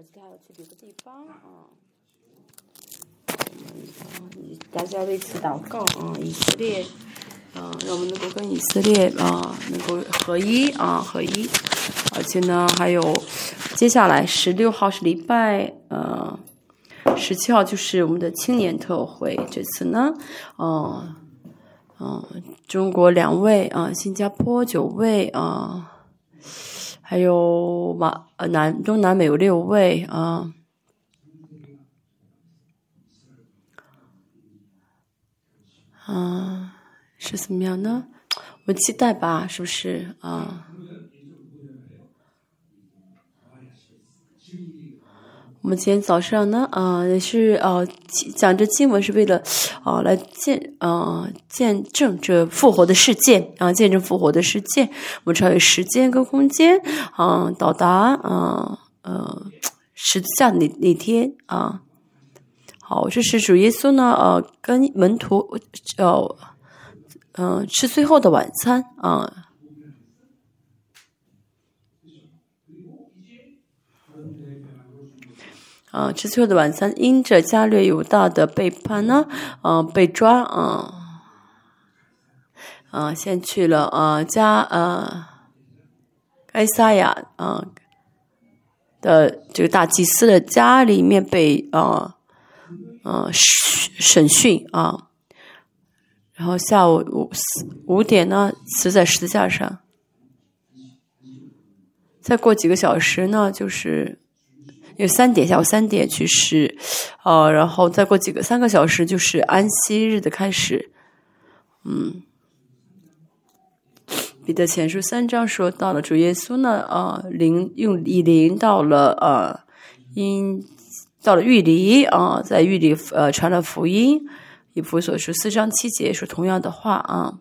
而且他要去别的地方啊。大家为此祷告啊，以色列啊，让我们能够跟以色列啊能够合一啊合一。而且呢，还有接下来十六号是礼拜，呃，十七号就是我们的青年特会。这次呢，嗯嗯，中国两位啊，新加坡九位啊。还有马呃南中南美有六位啊，啊是怎么样呢？我期待吧，是不是啊？我们今天早上呢，啊，也是呃讲这经文是为了啊来见啊见证这复活的世界啊，见证复活的世界。我们超越时间跟空间啊，到达啊呃十字架那那天啊。好，这是主耶稣呢，呃，跟门徒呃嗯吃最后的晚餐啊。啊，吃最后的晚餐，因着加略犹大的背叛呢，啊，被抓啊，啊，先去了啊加啊，该撒亚啊的这个大祭司的家里面被啊啊审讯啊，然后下午五五点呢死在十字架上，再过几个小时呢就是。有三点，下午三点去世，呃，然后再过几个三个小时就是安息日的开始，嗯，彼得前书三章说到了主耶稣呢，啊，灵用以灵到了呃，因到了玉里啊，在玉里呃传了福音，以弗所书四章七节说同样的话啊，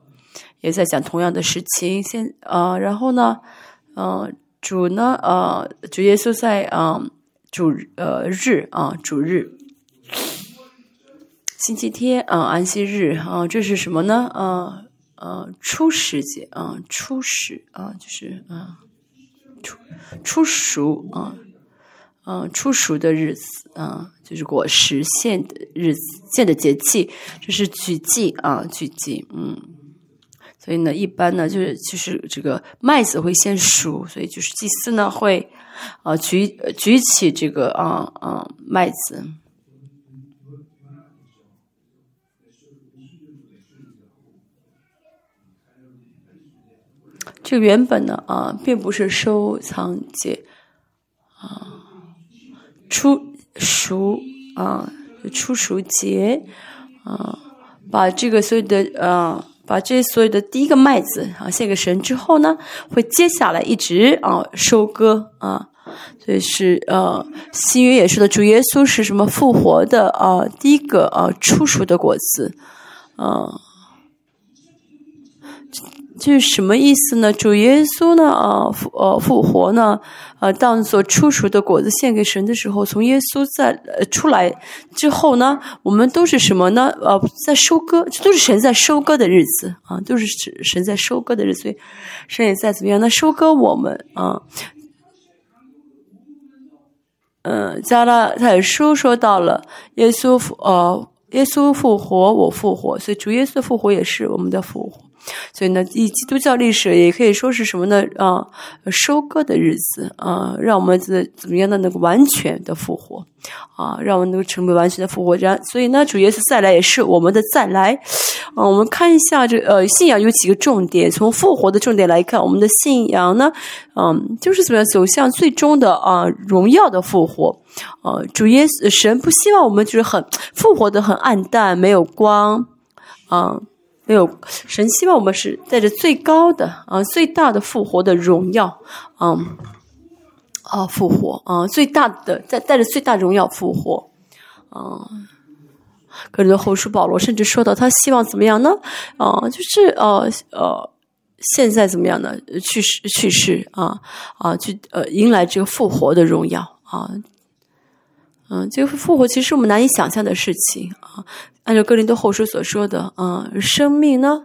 也在讲同样的事情，先啊，然后呢，嗯，主呢，呃，主耶稣在嗯。主呃日啊，主日，星期天啊，安息日啊，这是什么呢？啊啊，初时节啊，初始啊，就是啊，初初熟啊，啊，初熟的日子啊，就是果实现的日子，现的节气，这是举祭啊，举祭，嗯，所以呢，一般呢，就是就是这个麦子会先熟，所以就是祭司呢会。啊，举举起这个啊啊麦子，这原本呢啊，并不是收藏节啊，初熟啊，初熟节啊，把这个所有的啊，把这所有的第一个麦子啊献给神之后呢，会接下来一直啊收割啊。所以是呃，新约也是的，主耶稣是什么复活的啊？第一个啊，初熟的果子，啊，这是什么意思呢？主耶稣呢啊复呃复活呢啊，当做初熟的果子献给神的时候，从耶稣在呃出来之后呢，我们都是什么呢？呃，在收割，这都是神在收割的日子啊，都是神在收割的日子，所以神也在怎么样呢？收割我们啊。嗯，加拉太书说到了耶稣复呃，耶稣复活，我复活，所以主耶稣复活也是我们的复活。所以呢，以基督教历史也可以说是什么呢？啊，收割的日子啊，让我们怎怎么样的能够完全的复活啊，让我们能够成为完全的复活。然所以呢，主耶稣再来也是我们的再来啊。我们看一下这呃，信仰有几个重点。从复活的重点来看，我们的信仰呢，嗯，就是怎么样走向最终的啊荣耀的复活呃。主耶稣神不希望我们就是很复活的很暗淡，没有光啊。没有神希望我们是带着最高的啊最大的复活的荣耀，嗯啊复活啊最大的带带着最大荣耀复活，啊，可能后书保罗甚至说到他希望怎么样呢？啊，就是呃呃现在怎么样呢？去世去世啊啊去呃迎来这个复活的荣耀啊。嗯，这个复活其实我们难以想象的事情啊。按照格林多后书所说的，啊，生命呢，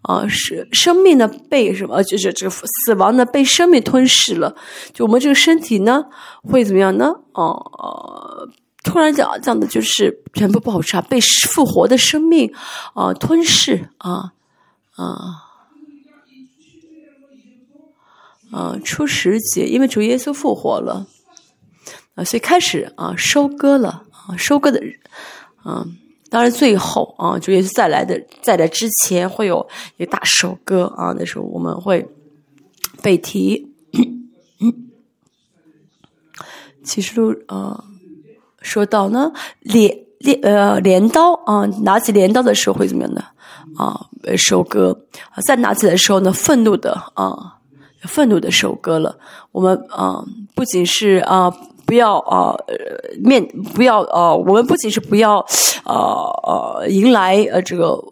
啊，是生命呢被什么？就是这个死亡呢被生命吞噬了。就我们这个身体呢会怎么样呢？哦，突然讲讲的就是全部爆炸，被复活的生命啊吞噬啊啊啊！初十节，因为主耶稣复活了啊，所以开始啊收割了啊收割的啊。当然，最后啊，主耶稣再来的，在来之前会有一大首歌啊，那时候我们会背题。启示录啊，说到呢，镰镰呃镰刀啊，拿起镰刀的时候会怎么样呢？啊，呃收割啊，再拿起来的时候呢，愤怒的啊，愤怒的收割了。我们啊，不仅是啊。不要啊，面不要啊，我们不仅是不要啊啊，迎来呃这个。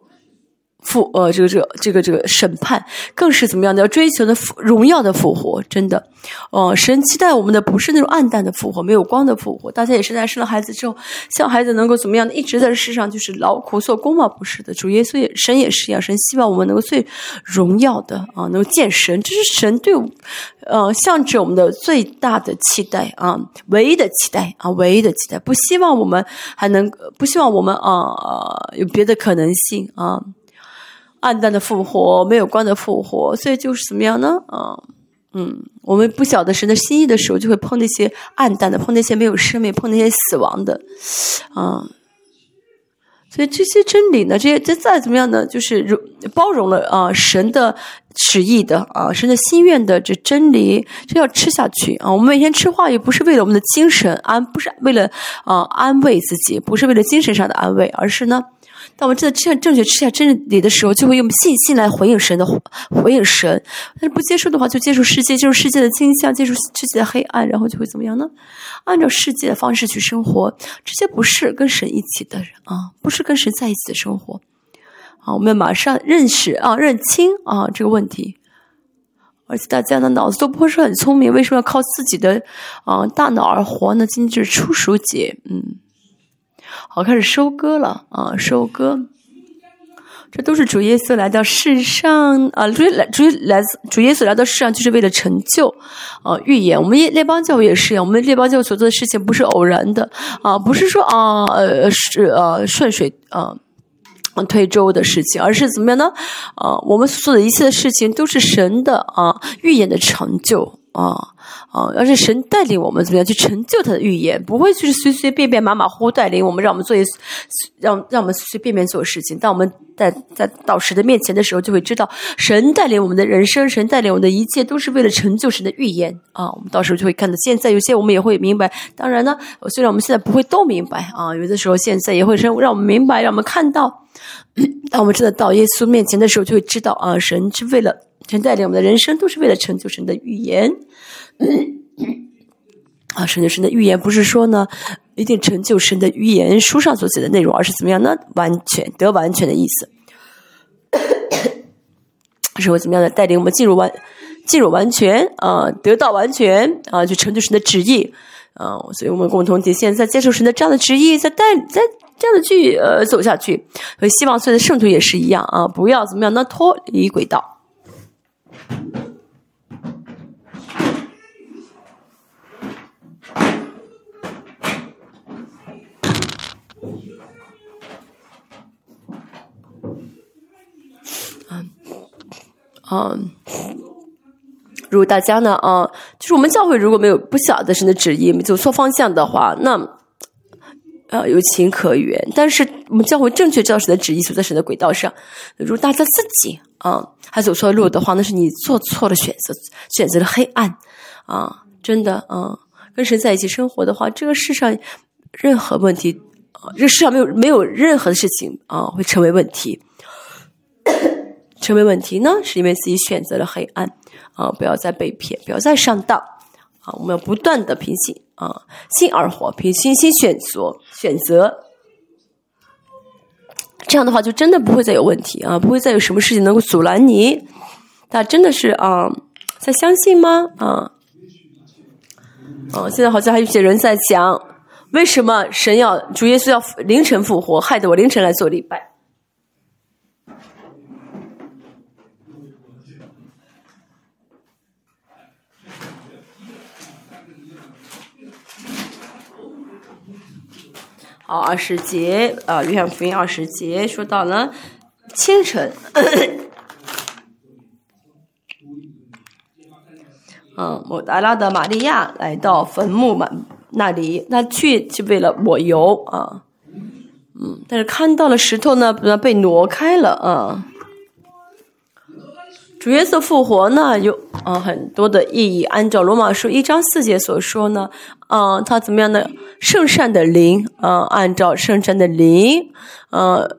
复呃，这个这个这个这个审判，更是怎么样的？要追求的荣耀的复活，真的，哦，神期待我们的不是那种暗淡的复活，没有光的复活。大家也是在生了孩子之后，希望孩子能够怎么样的，一直在世上就是劳苦做工嘛？不是的，主耶稣也神也是一样，神希望我们能够最荣耀的啊，能够见神，这是神对，呃，向着我们的最大的期待啊，唯一的期待啊，唯一的期待，不希望我们还能，不希望我们啊有别的可能性啊。暗淡的复活，没有光的复活，所以就是怎么样呢？啊，嗯，我们不晓得神的心意的时候，就会碰那些暗淡的，碰那些没有生命，碰那些死亡的，啊，所以这些真理呢，这些这再怎么样呢，就是容包容了啊神的旨意的啊神的心愿的这真理，这要吃下去啊。我们每天吃话也不是为了我们的精神安，不是为了啊安慰自己，不是为了精神上的安慰，而是呢。当我们真的吃下正确吃下真理的时候，就会用信心来回应神的回应神。但是不接受的话，就接受世界，接受世界的倾向，接受世界的黑暗，然后就会怎么样呢？按照世界的方式去生活，这些不是跟神一起的啊，不是跟神在一起的生活。啊，我们马上认识啊，认清啊这个问题。而且大家的脑子都不会是很聪明，为什么要靠自己的啊大脑而活呢？今天就是初熟节，嗯。好，开始收割了啊！收割，这都是主耶稣来到世上啊！主来主来自主耶稣来到世上，就是为了成就啊预言。我们列邦教也是一样，我们列邦教会所做的事情不是偶然的啊，不是说啊呃是呃顺水啊推舟的事情，而是怎么样呢？啊，我们所做的一切的事情都是神的啊预言的成就啊。啊，要是神带领我们怎么样去成就他的预言，不会就是随随便便、马马虎虎带领我们，让我们做一让让我们随随便便做事情。当我们在在导师的面前的时候，就会知道神带领我们的人生，神带领我们的一切都是为了成就神的预言啊。我们到时候就会看到，现在有些我们也会明白。当然呢，虽然我们现在不会都明白啊，有的时候现在也会让让我们明白，让我们看到。当我们真的到耶稣面前的时候，就会知道啊，神是为了神带领我们的人生，都是为了成就神的预言。啊，神的神的预言不是说呢，一定成就神的预言书上所写的内容，而是怎么样呢？完全得完全的意思，是会怎么样的带领我们进入完进入完全啊，得到完全啊，就成就神的旨意啊。所以我们共同体现在接受神的这样的旨意，在带在这样的去呃走下去。所以希望所有的圣徒也是一样啊，不要怎么样呢？脱离轨道。嗯，如果大家呢，啊，就是我们教会如果没有不晓得神的旨意，没走错方向的话，那呃有情可原。但是我们教会正确知道神的旨意，走在神的轨道上。如果大家自己啊还走错路的话，那是你做错了选择，选择了黑暗啊！真的啊，跟神在一起生活的话，这个世上任何问题啊，这世上没有没有任何的事情啊会成为问题。成为问题呢，是因为自己选择了黑暗啊！不要再被骗，不要再上当啊！我们要不断的平心啊，心而活，凭信心选择选择，这样的话就真的不会再有问题啊！不会再有什么事情能够阻拦你。大家真的是啊，在相信吗？啊啊！现在好像还有些人在讲，为什么神要主耶稣要凌晨复活，害得我凌晨来做礼拜。啊，二十节啊，约翰福音二十节说到了清晨，嗯，抹达拉的玛利亚来到坟墓嘛那里，那去就为了抹油啊，嗯，但是看到了石头呢，被挪开了啊。主耶稣复活呢，有啊很多的意义。按照罗马书一章四节所说呢，啊，他怎么样的圣善的灵啊，按照圣善的灵，呃，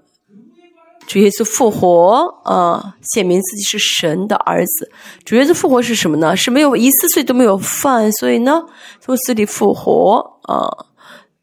主耶稣复活啊，显明自己是神的儿子。主耶稣复活是什么呢？是没有一次罪都没有犯，所以呢，从死里复活啊。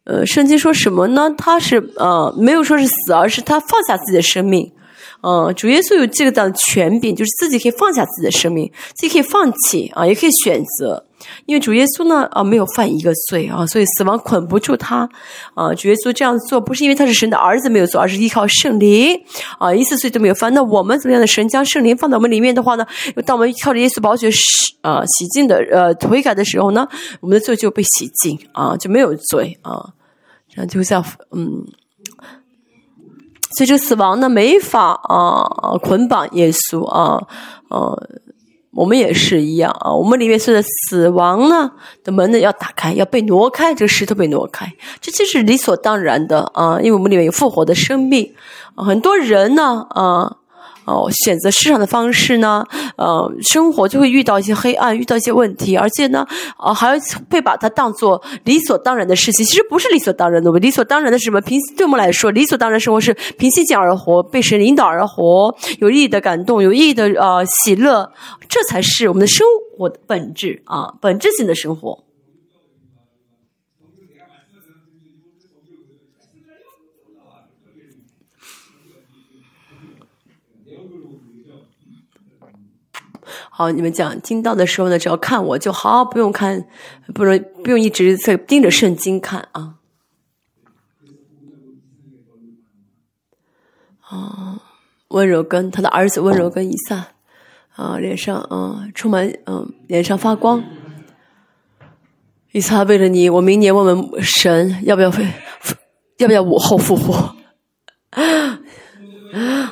呃，圣经说什么呢？他是呃，没有说是死，而是他放下自己的生命。嗯，主耶稣有这个的权柄，就是自己可以放下自己的生命，自己可以放弃啊，也可以选择。因为主耶稣呢，啊，没有犯一个罪啊，所以死亡捆不住他啊。主耶稣这样做，不是因为他是神的儿子没有做，而是依靠圣灵啊，一次罪都没有犯。那我们怎么样的神将圣灵放到我们里面的话呢？当我们靠着耶稣宝血洗啊洗净的呃悔改的时候呢，我们的罪就被洗净啊，就没有罪啊，这样就像嗯。所以这个死亡呢，没法啊捆绑耶稣啊，呃，我们也是一样啊。我们里面说的死亡呢的门呢要打开，要被挪开，这个石头被挪开，这就是理所当然的啊，因为我们里面有复活的生命啊。很多人呢啊。哦，选择市场的方式呢，呃，生活就会遇到一些黑暗，遇到一些问题，而且呢，啊，还会把它当做理所当然的事情。其实不是理所当然的，理所当然的是什么？平对我们来说，理所当然生活是平心静而活，被神引导而活，有意义的感动，有意义的呃喜乐，这才是我们的生活的本质啊，本质性的生活。好，你们讲听到的时候呢，只要看我就好，不用看，不用不用一直在盯着圣经看啊。啊，温柔跟他的儿子温柔跟以撒啊，脸上啊充满嗯，脸上发光。以撒为了你，我明年问问神要不要复，要不要午后复活。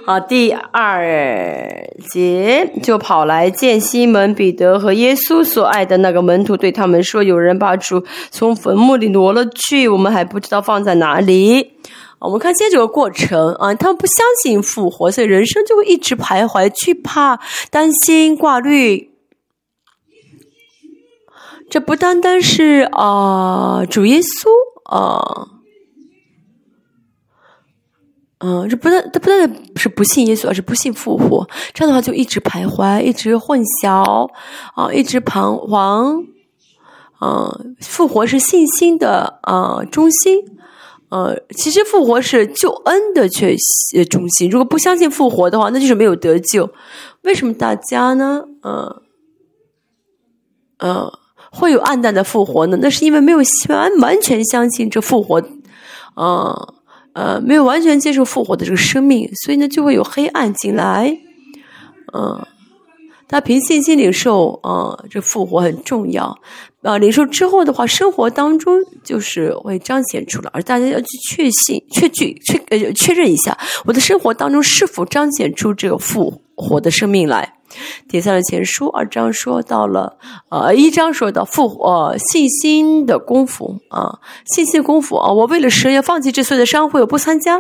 好，第二节就跑来见西门彼得和耶稣所爱的那个门徒，对他们说：“有人把主从坟墓里挪了去，我们还不知道放在哪里。”我们看现在这个过程啊，他们不相信复活，所以人生就会一直徘徊、惧怕、担心、挂虑。这不单单是啊，主耶稣啊。嗯，这不但这不但是不信耶稣，而是不信复活。这样的话，就一直徘徊，一直混淆，啊，一直彷徨。嗯，复活是信心的啊中心。呃，其实复活是救恩的确中心。如果不相信复活的话，那就是没有得救。为什么大家呢？嗯，呃，会有暗淡的复活呢？那是因为没有完完全相信这复活。嗯。呃，没有完全接受复活的这个生命，所以呢，就会有黑暗进来。嗯，他凭信心领受，啊，这复活很重要。啊，领受之后的话，生活当中就是会彰显出来，而大家要去确信、确据、确呃确认一下，我的生活当中是否彰显出这个复活的生命来。点三的前书二章说到了，呃，一章说到复活信心的功夫啊，信心功夫啊，我为了神要放弃这所有的商会，我不参加，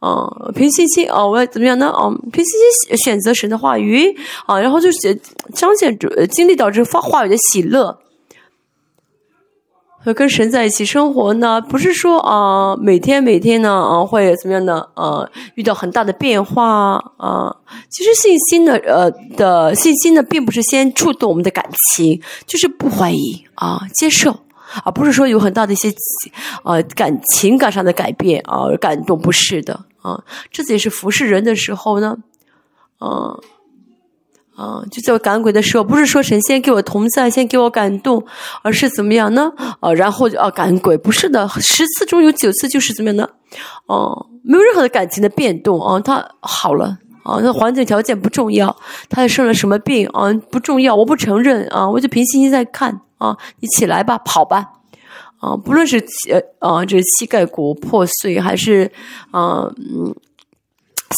啊，凭信心啊，我要怎么样呢？啊，凭信心选择神的话语啊，然后就是彰显主经历到这话话语的喜乐。跟神在一起生活呢，不是说啊，每天每天呢啊会怎么样呢？呃，遇到很大的变化啊。其实信心的呃的信心呢，并不是先触动我们的感情，就是不怀疑啊，接受，而不是说有很大的一些呃感情感上的改变啊，感动不是的啊。这也是服侍人的时候呢，嗯。啊，就在我赶鬼的时候，不是说神仙给我同在，先给我感动，而是怎么样呢？啊，然后就啊赶鬼，不是的，十次中有九次就是怎么样呢？哦，没有任何的感情的变动啊，他好了啊，那环境条件不重要，他生了什么病啊不重要，我不承认啊，我就凭信心在看啊，你起来吧，跑吧，啊，不论是呃啊，这膝盖骨破碎，还是啊嗯，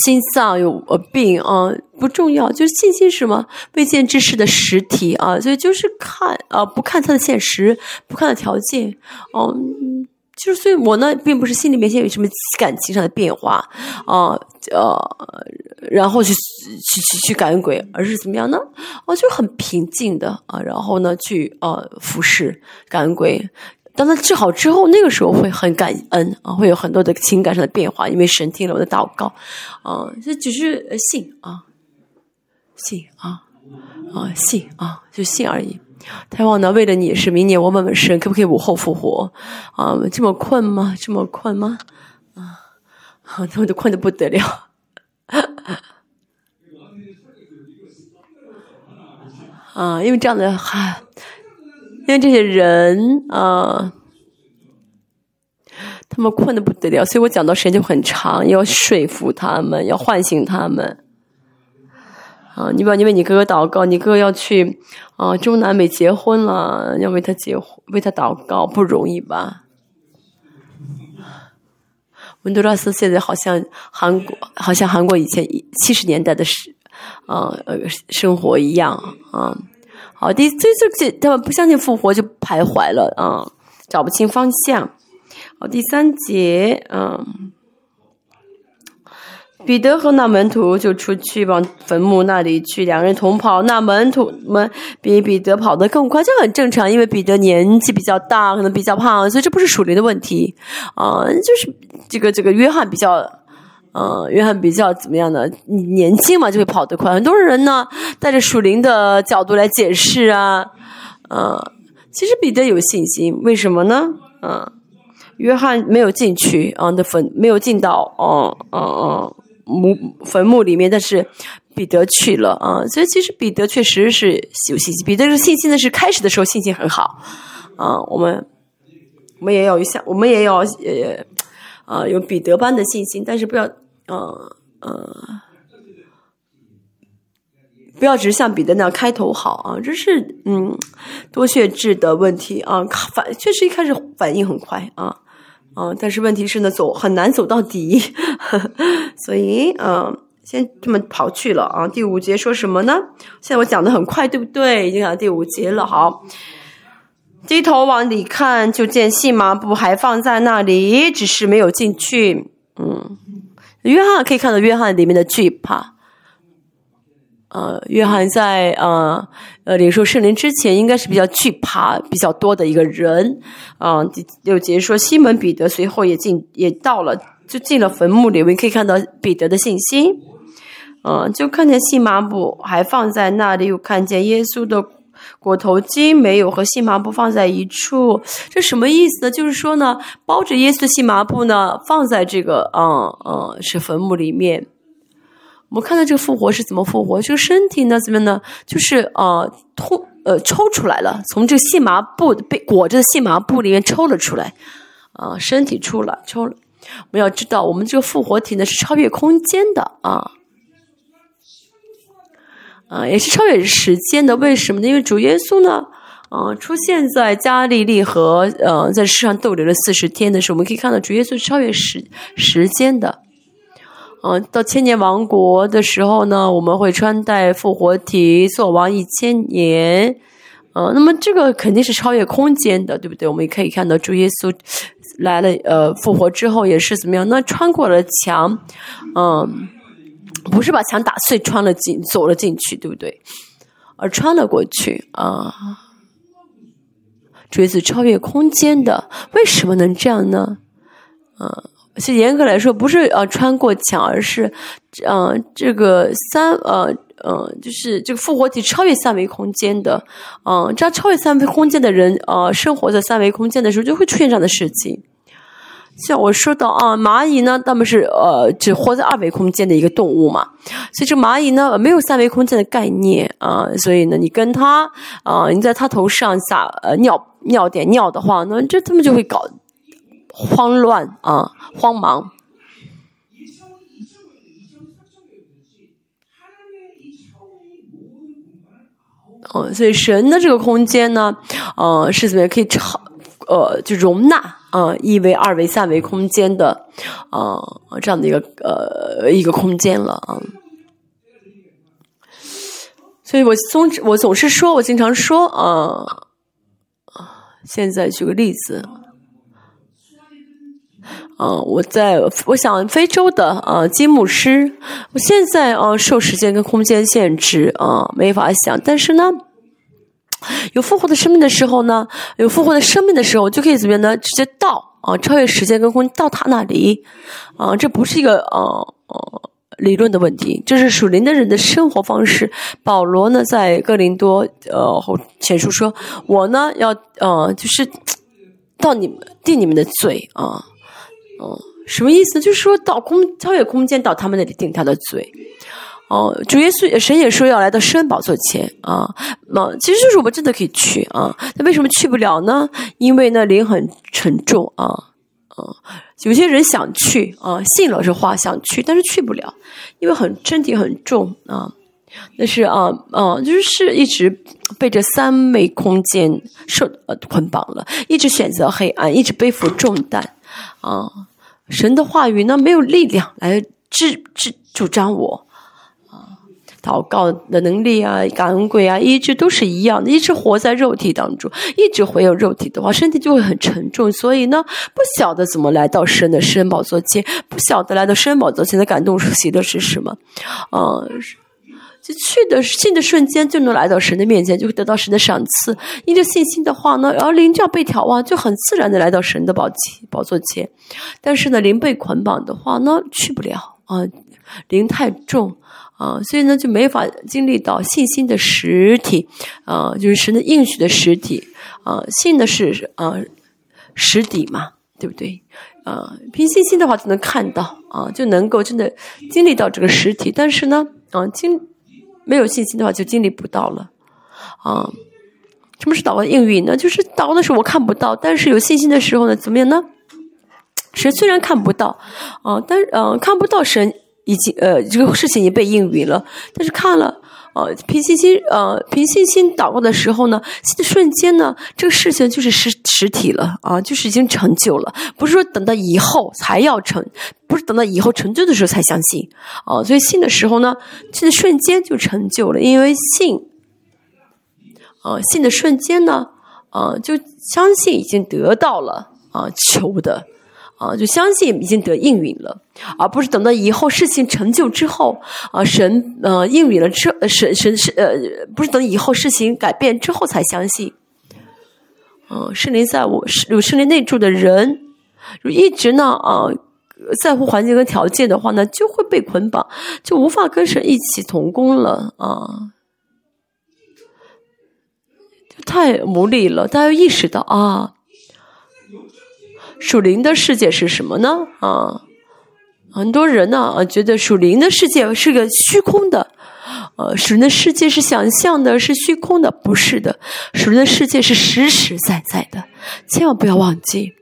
心脏有呃病啊，不重要，就是信心是什么？未见之事的实体啊，所以就是看啊，不看它的现实，不看它条件，哦。就是，所以我呢，并不是心里面先有什么感情上的变化，啊，呃，然后去去去去感恩鬼，而是怎么样呢？哦，就很平静的啊，然后呢，去呃服侍感恩鬼。当他治好之后，那个时候会很感恩啊，会有很多的情感上的变化，因为神听了我的祷告，啊，这只是信啊，信啊，啊，信啊，就信而已。太旺呢？为了你是明年，我问问神可不可以午后复活？啊，这么困吗？这么困吗？啊，他们都困得不得了。啊，因为这样的哈，因为这些人啊，他们困得不得了，所以我讲到时间就很长，要说服他们，要唤醒他们。啊，你把你为你哥哥祷告，你哥哥要去啊中南美结婚了，要为他结婚，为他祷告不容易吧？温都拉斯现在好像韩国，好像韩国以前七十年代的时啊呃生活一样啊。好，第这这这他们不相信复活就徘徊了啊，找不清方向。好，第三节嗯。彼得和那门徒就出去往坟墓那里去，两人同跑。那门徒们比彼得跑得更快，这很正常，因为彼得年纪比较大，可能比较胖，所以这不是属灵的问题啊。就是这个这个约翰比较，呃，约翰比较怎么样呢？年轻嘛，就会跑得快。很多人呢，带着属灵的角度来解释啊，呃，其实彼得有信心，为什么呢？嗯，约翰没有进去啊，的坟没有进到，哦哦哦。墓坟墓里面，但是彼得去了啊，所以其实彼得确实是有信心。彼得是信心的，是开始的时候信心很好啊。我们我们也要像我们也要呃啊有彼得般的信心，但是不要呃呃不要只是像彼得那样开头好啊，这是嗯多血质的问题啊，反确实一开始反应很快啊。嗯，但是问题是呢，走很难走到底，所以嗯，先这么跑去了啊。第五节说什么呢？现在我讲的很快，对不对？已经讲到第五节了。好，低头往里看，就见细麻布还放在那里，只是没有进去。嗯，约翰可以看到约翰里面的惧怕。呃，约翰在呃呃领受圣灵之前，应该是比较惧怕比较多的一个人。啊，第六节说西门彼得随后也进也到了，就进了坟墓里面，可以看到彼得的信心。嗯，就看见细麻布还放在那里，又看见耶稣的裹头巾没有和细麻布放在一处，这什么意思呢？就是说呢，包着耶稣的细麻布呢，放在这个嗯嗯是坟墓里面。我们看到这个复活是怎么复活？这个身体呢，怎么呢？就是呃，突呃抽出来了，从这个细麻布被裹着的细麻布里面抽了出来，啊，身体出来抽了。我们要知道，我们这个复活体呢是超越空间的啊，啊，也是超越时间的。为什么呢？因为主耶稣呢，啊，出现在加利利和呃在世上逗留了四十天的时候，我们可以看到主耶稣超越时时间的。嗯，到千年王国的时候呢，我们会穿戴复活体做王一千年。嗯，那么这个肯定是超越空间的，对不对？我们也可以看到主耶稣来了，呃，复活之后也是怎么样？那穿过了墙，嗯，不是把墙打碎，穿了进走了进去，对不对？而穿了过去啊，锤子超越空间的，为什么能这样呢？嗯。其实严格来说，不是呃穿过墙，而是，嗯，这个三呃呃，就是这个复活体超越三维空间的，嗯，这样超越三维空间的人，呃，生活在三维空间的时候，就会出现这样的事情。像我说到啊，蚂蚁呢，它们是呃只活在二维空间的一个动物嘛，所以这蚂蚁呢没有三维空间的概念啊，所以呢，你跟它啊，你在它头上撒呃尿尿点尿的话，那这他们就会搞。慌乱啊，慌忙。哦，所以神的这个空间呢，呃，是怎么样可以超呃，就容纳啊一维、二维、三维空间的啊这样的一个呃一个空间了啊。所以我总我总是说，我经常说啊啊，现在举个例子。啊，我在我想非洲的啊金牧师，我现在啊受时间跟空间限制啊没法想，但是呢，有复活的生命的时候呢，有复活的生命的时候，就可以怎么样呢？直接到啊超越时间跟空间到他那里啊，这不是一个呃呃理论的问题，这是属灵的人的生活方式。保罗呢在哥林多呃后前书说，我呢要呃就是到你们定你们的罪啊。嗯，什么意思？就是说到空超越空间到他们那里定他的罪。哦，主耶稣神也说要来到圣宝座前啊。那其实就是我们真的可以去啊。那为什么去不了呢？因为那灵很沉重啊啊。有些人想去啊，信了这话想去，但是去不了，因为很身体很重啊。那是啊啊，就是一直被这三维空间受呃捆绑了，一直选择黑暗，一直背负重担啊。神的话语呢，没有力量来治治主张我，祷告的能力啊，感恩鬼啊，一直都是一样的，一直活在肉体当中，一直会有肉体的话，身体就会很沉重。所以呢，不晓得怎么来到神的圣宝座前，不晓得来到圣宝座前的感动是喜的是什么啊。就去的信的瞬间就能来到神的面前，就会得到神的赏赐。因着信心的话呢，然后灵就要被眺望，就很自然的来到神的宝器宝座前。但是呢，灵被捆绑的话呢，去不了啊，灵太重啊，所以呢就没法经历到信心的实体啊，就是神的应许的实体啊，信的是啊实底嘛，对不对？啊，凭信心的话就能看到啊，就能够真的经历到这个实体。但是呢，啊经。没有信心的话，就经历不到了，啊，什么是祷告应允呢？就是祷告的时候我看不到，但是有信心的时候呢，怎么样呢？神虽然看不到，啊，但嗯，看不到神已经呃这个事情已经被应允了，但是看了。呃，凭信心，呃，凭信心祷告的时候呢，的瞬间呢，这个事情就是实实体了啊，就是已经成就了，不是说等到以后才要成，不是等到以后成就的时候才相信啊，所以信的时候呢，信的瞬间就成就了，因为信，啊，信的瞬间呢，啊，就相信已经得到了啊，求的。啊，就相信已经得应允了，而不是等到以后事情成就之后，啊，神呃应允了之，神神是呃，不是等以后事情改变之后才相信。嗯，圣灵在我有圣灵内住的人，一直呢啊，在乎环境跟条件的话呢，就会被捆绑，就无法跟神一起同工了啊，太无力了。大家要意识到啊。属灵的世界是什么呢？啊，很多人呢啊觉得属灵的世界是个虚空的，呃，属灵的世界是想象的，是虚空的，不是的，属灵的世界是实实在在的，千万不要忘记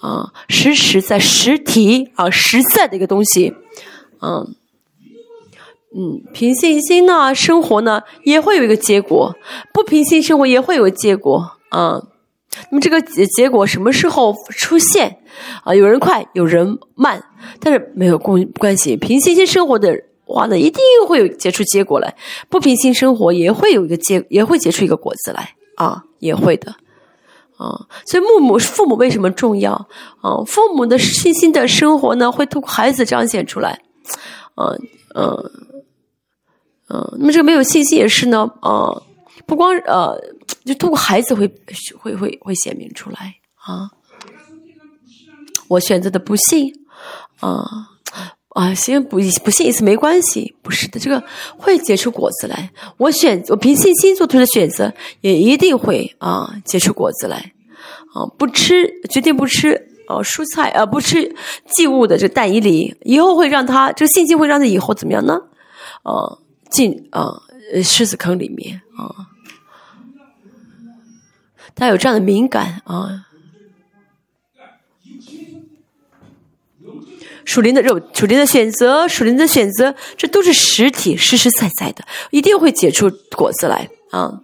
啊，实实在实体啊，实在的一个东西，嗯嗯，凭信心呢生活呢也会有一个结果，不凭信生活也会有结果啊。那么这个结结果什么时候出现？啊，有人快，有人慢，但是没有关关系。凭信心生活的话呢，一定会有结出结果来；不凭心生活，也会有一个结，也会结出一个果子来啊，也会的啊。所以父母父母为什么重要啊？父母的信心的生活呢，会通过孩子彰显出来。嗯嗯嗯，那么这个没有信心也是呢啊。不光呃，就通过孩子会会会会显明出来啊。我选择的不信啊啊，行不不信一次没关系，不是的，这个会结出果子来。我选我凭信心做出的选择，也一定会啊结出果子来啊。不吃决定不吃哦蔬菜呃不吃祭物的这个蛋以里，以后会让他这个信心会让他以后怎么样呢？啊进啊狮子坑里面啊。他有这样的敏感啊，属灵的肉，属灵的选择，属灵的选择，这都是实体，实实在在的，一定会结出果子来啊。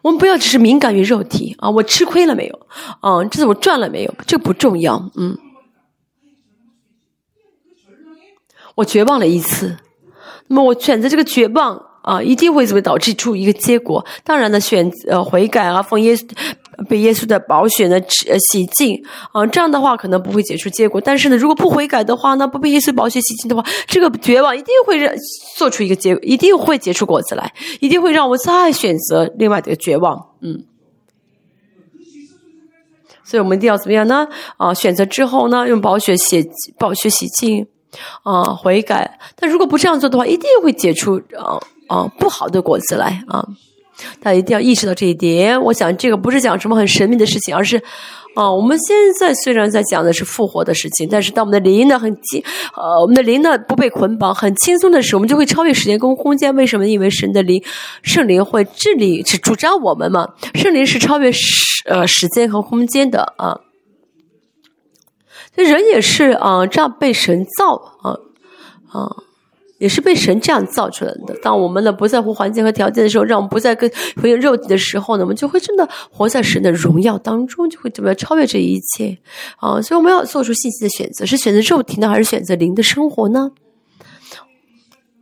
我们不要只是敏感于肉体啊，我吃亏了没有？啊，这次我赚了没有？这不重要，嗯。我绝望了一次，那么我选择这个绝望啊，一定会怎么导致出一个结果？当然呢，选择悔改啊，奉耶稣被耶稣的宝血呢呃洗净啊，这样的话可能不会结出结果。但是呢，如果不悔改的话呢，不被耶稣宝血洗净的话，这个绝望一定会让做出一个结，一定会结出果子来，一定会让我再选择另外的绝望。嗯，所以我们一定要怎么样呢？啊，选择之后呢，用宝血洗宝血洗净。啊，悔改！但如果不这样做的话，一定会结出啊啊不好的果子来啊！大家一定要意识到这一点。我想这个不是讲什么很神秘的事情，而是啊，我们现在虽然在讲的是复活的事情，但是当我们的灵呢很轻，呃，我们的灵呢不被捆绑，很轻松的时候，我们就会超越时间跟空间。为什么？因为神的灵，圣灵会治理、是主张我们嘛？圣灵是超越时呃时间和空间的啊。人也是啊，这样被神造啊啊，也是被神这样造出来的。当我们呢不在乎环境和条件的时候，让我们不再跟回应肉体的时候呢，我们就会真的活在神的荣耀当中，就会怎么样超越这一切啊！所以我们要做出信息的选择：是选择肉体呢，还是选择灵的生活呢？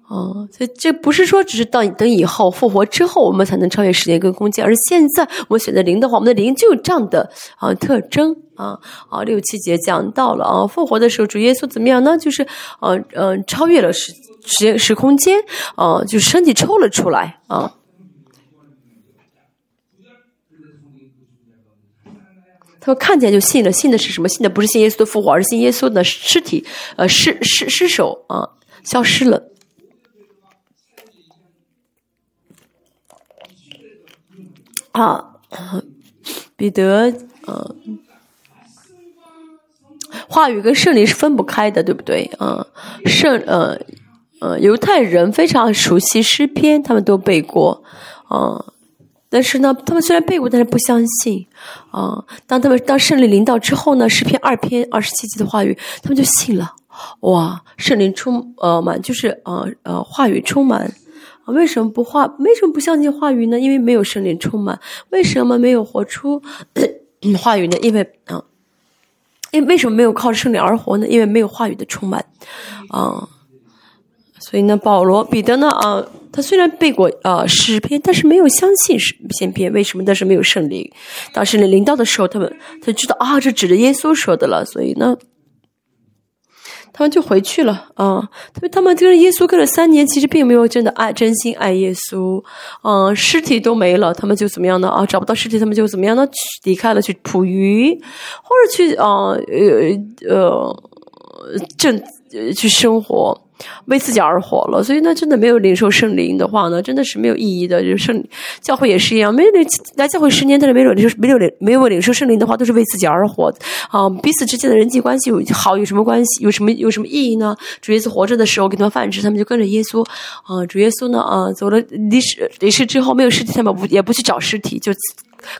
哦，所以这不是说只是到等以后复活之后，我们才能超越时间跟空间，而现在我们选择灵的话，我们的灵就有这样的啊特征啊啊六七节讲到了啊复活的时候，主耶稣怎么样呢？就是呃嗯超越了时时间时空间啊，就身体抽了出来啊。他说看见就信了，信的是什么？信的不是信耶稣的复活，而是信耶稣的尸体呃尸尸尸首啊消失了。啊，彼得，嗯，话语跟圣灵是分不开的，对不对？啊，圣，呃，呃，犹太人非常熟悉诗篇，他们都背过，啊，但是呢，他们虽然背过，但是不相信，啊，当他们当圣灵临到之后呢，诗篇二篇二十七节的话语，他们就信了，哇，圣灵充，呃，满就是呃呃，话语充满。为什么不话？为什么不相信话语呢？因为没有圣灵充满。为什么没有活出 话语呢？因为啊，因为什么没有靠圣灵而活呢？因为没有话语的充满啊。所以呢，保罗、彼得呢啊，他虽然背过啊诗篇，但是没有相信诗篇。为什么？但是没有圣灵。当圣灵临到的时候，他们他知道啊，这指着耶稣说的了。所以呢。他们就回去了啊！他们他们跟耶稣跟了三年，其实并没有真的爱，真心爱耶稣。嗯，尸体都没了，他们就怎么样呢？啊，找不到尸体，他们就怎么样呢？去离开了，去捕鱼，或者去啊呃呃正去生活。为自己而活了，所以呢，真的没有领受圣灵的话呢，真的是没有意义的。就圣教会也是一样，没有领来教会十年，但是没有领受没有领没有领受圣灵的话，都是为自己而活啊。彼此之间的人际关系有好有什么关系？有什么有什么意义呢？主耶稣活着的时候给他们饭吃，他们就跟着耶稣啊。主耶稣呢啊走了离世离世之后没有尸体，他们不也不去找尸体就。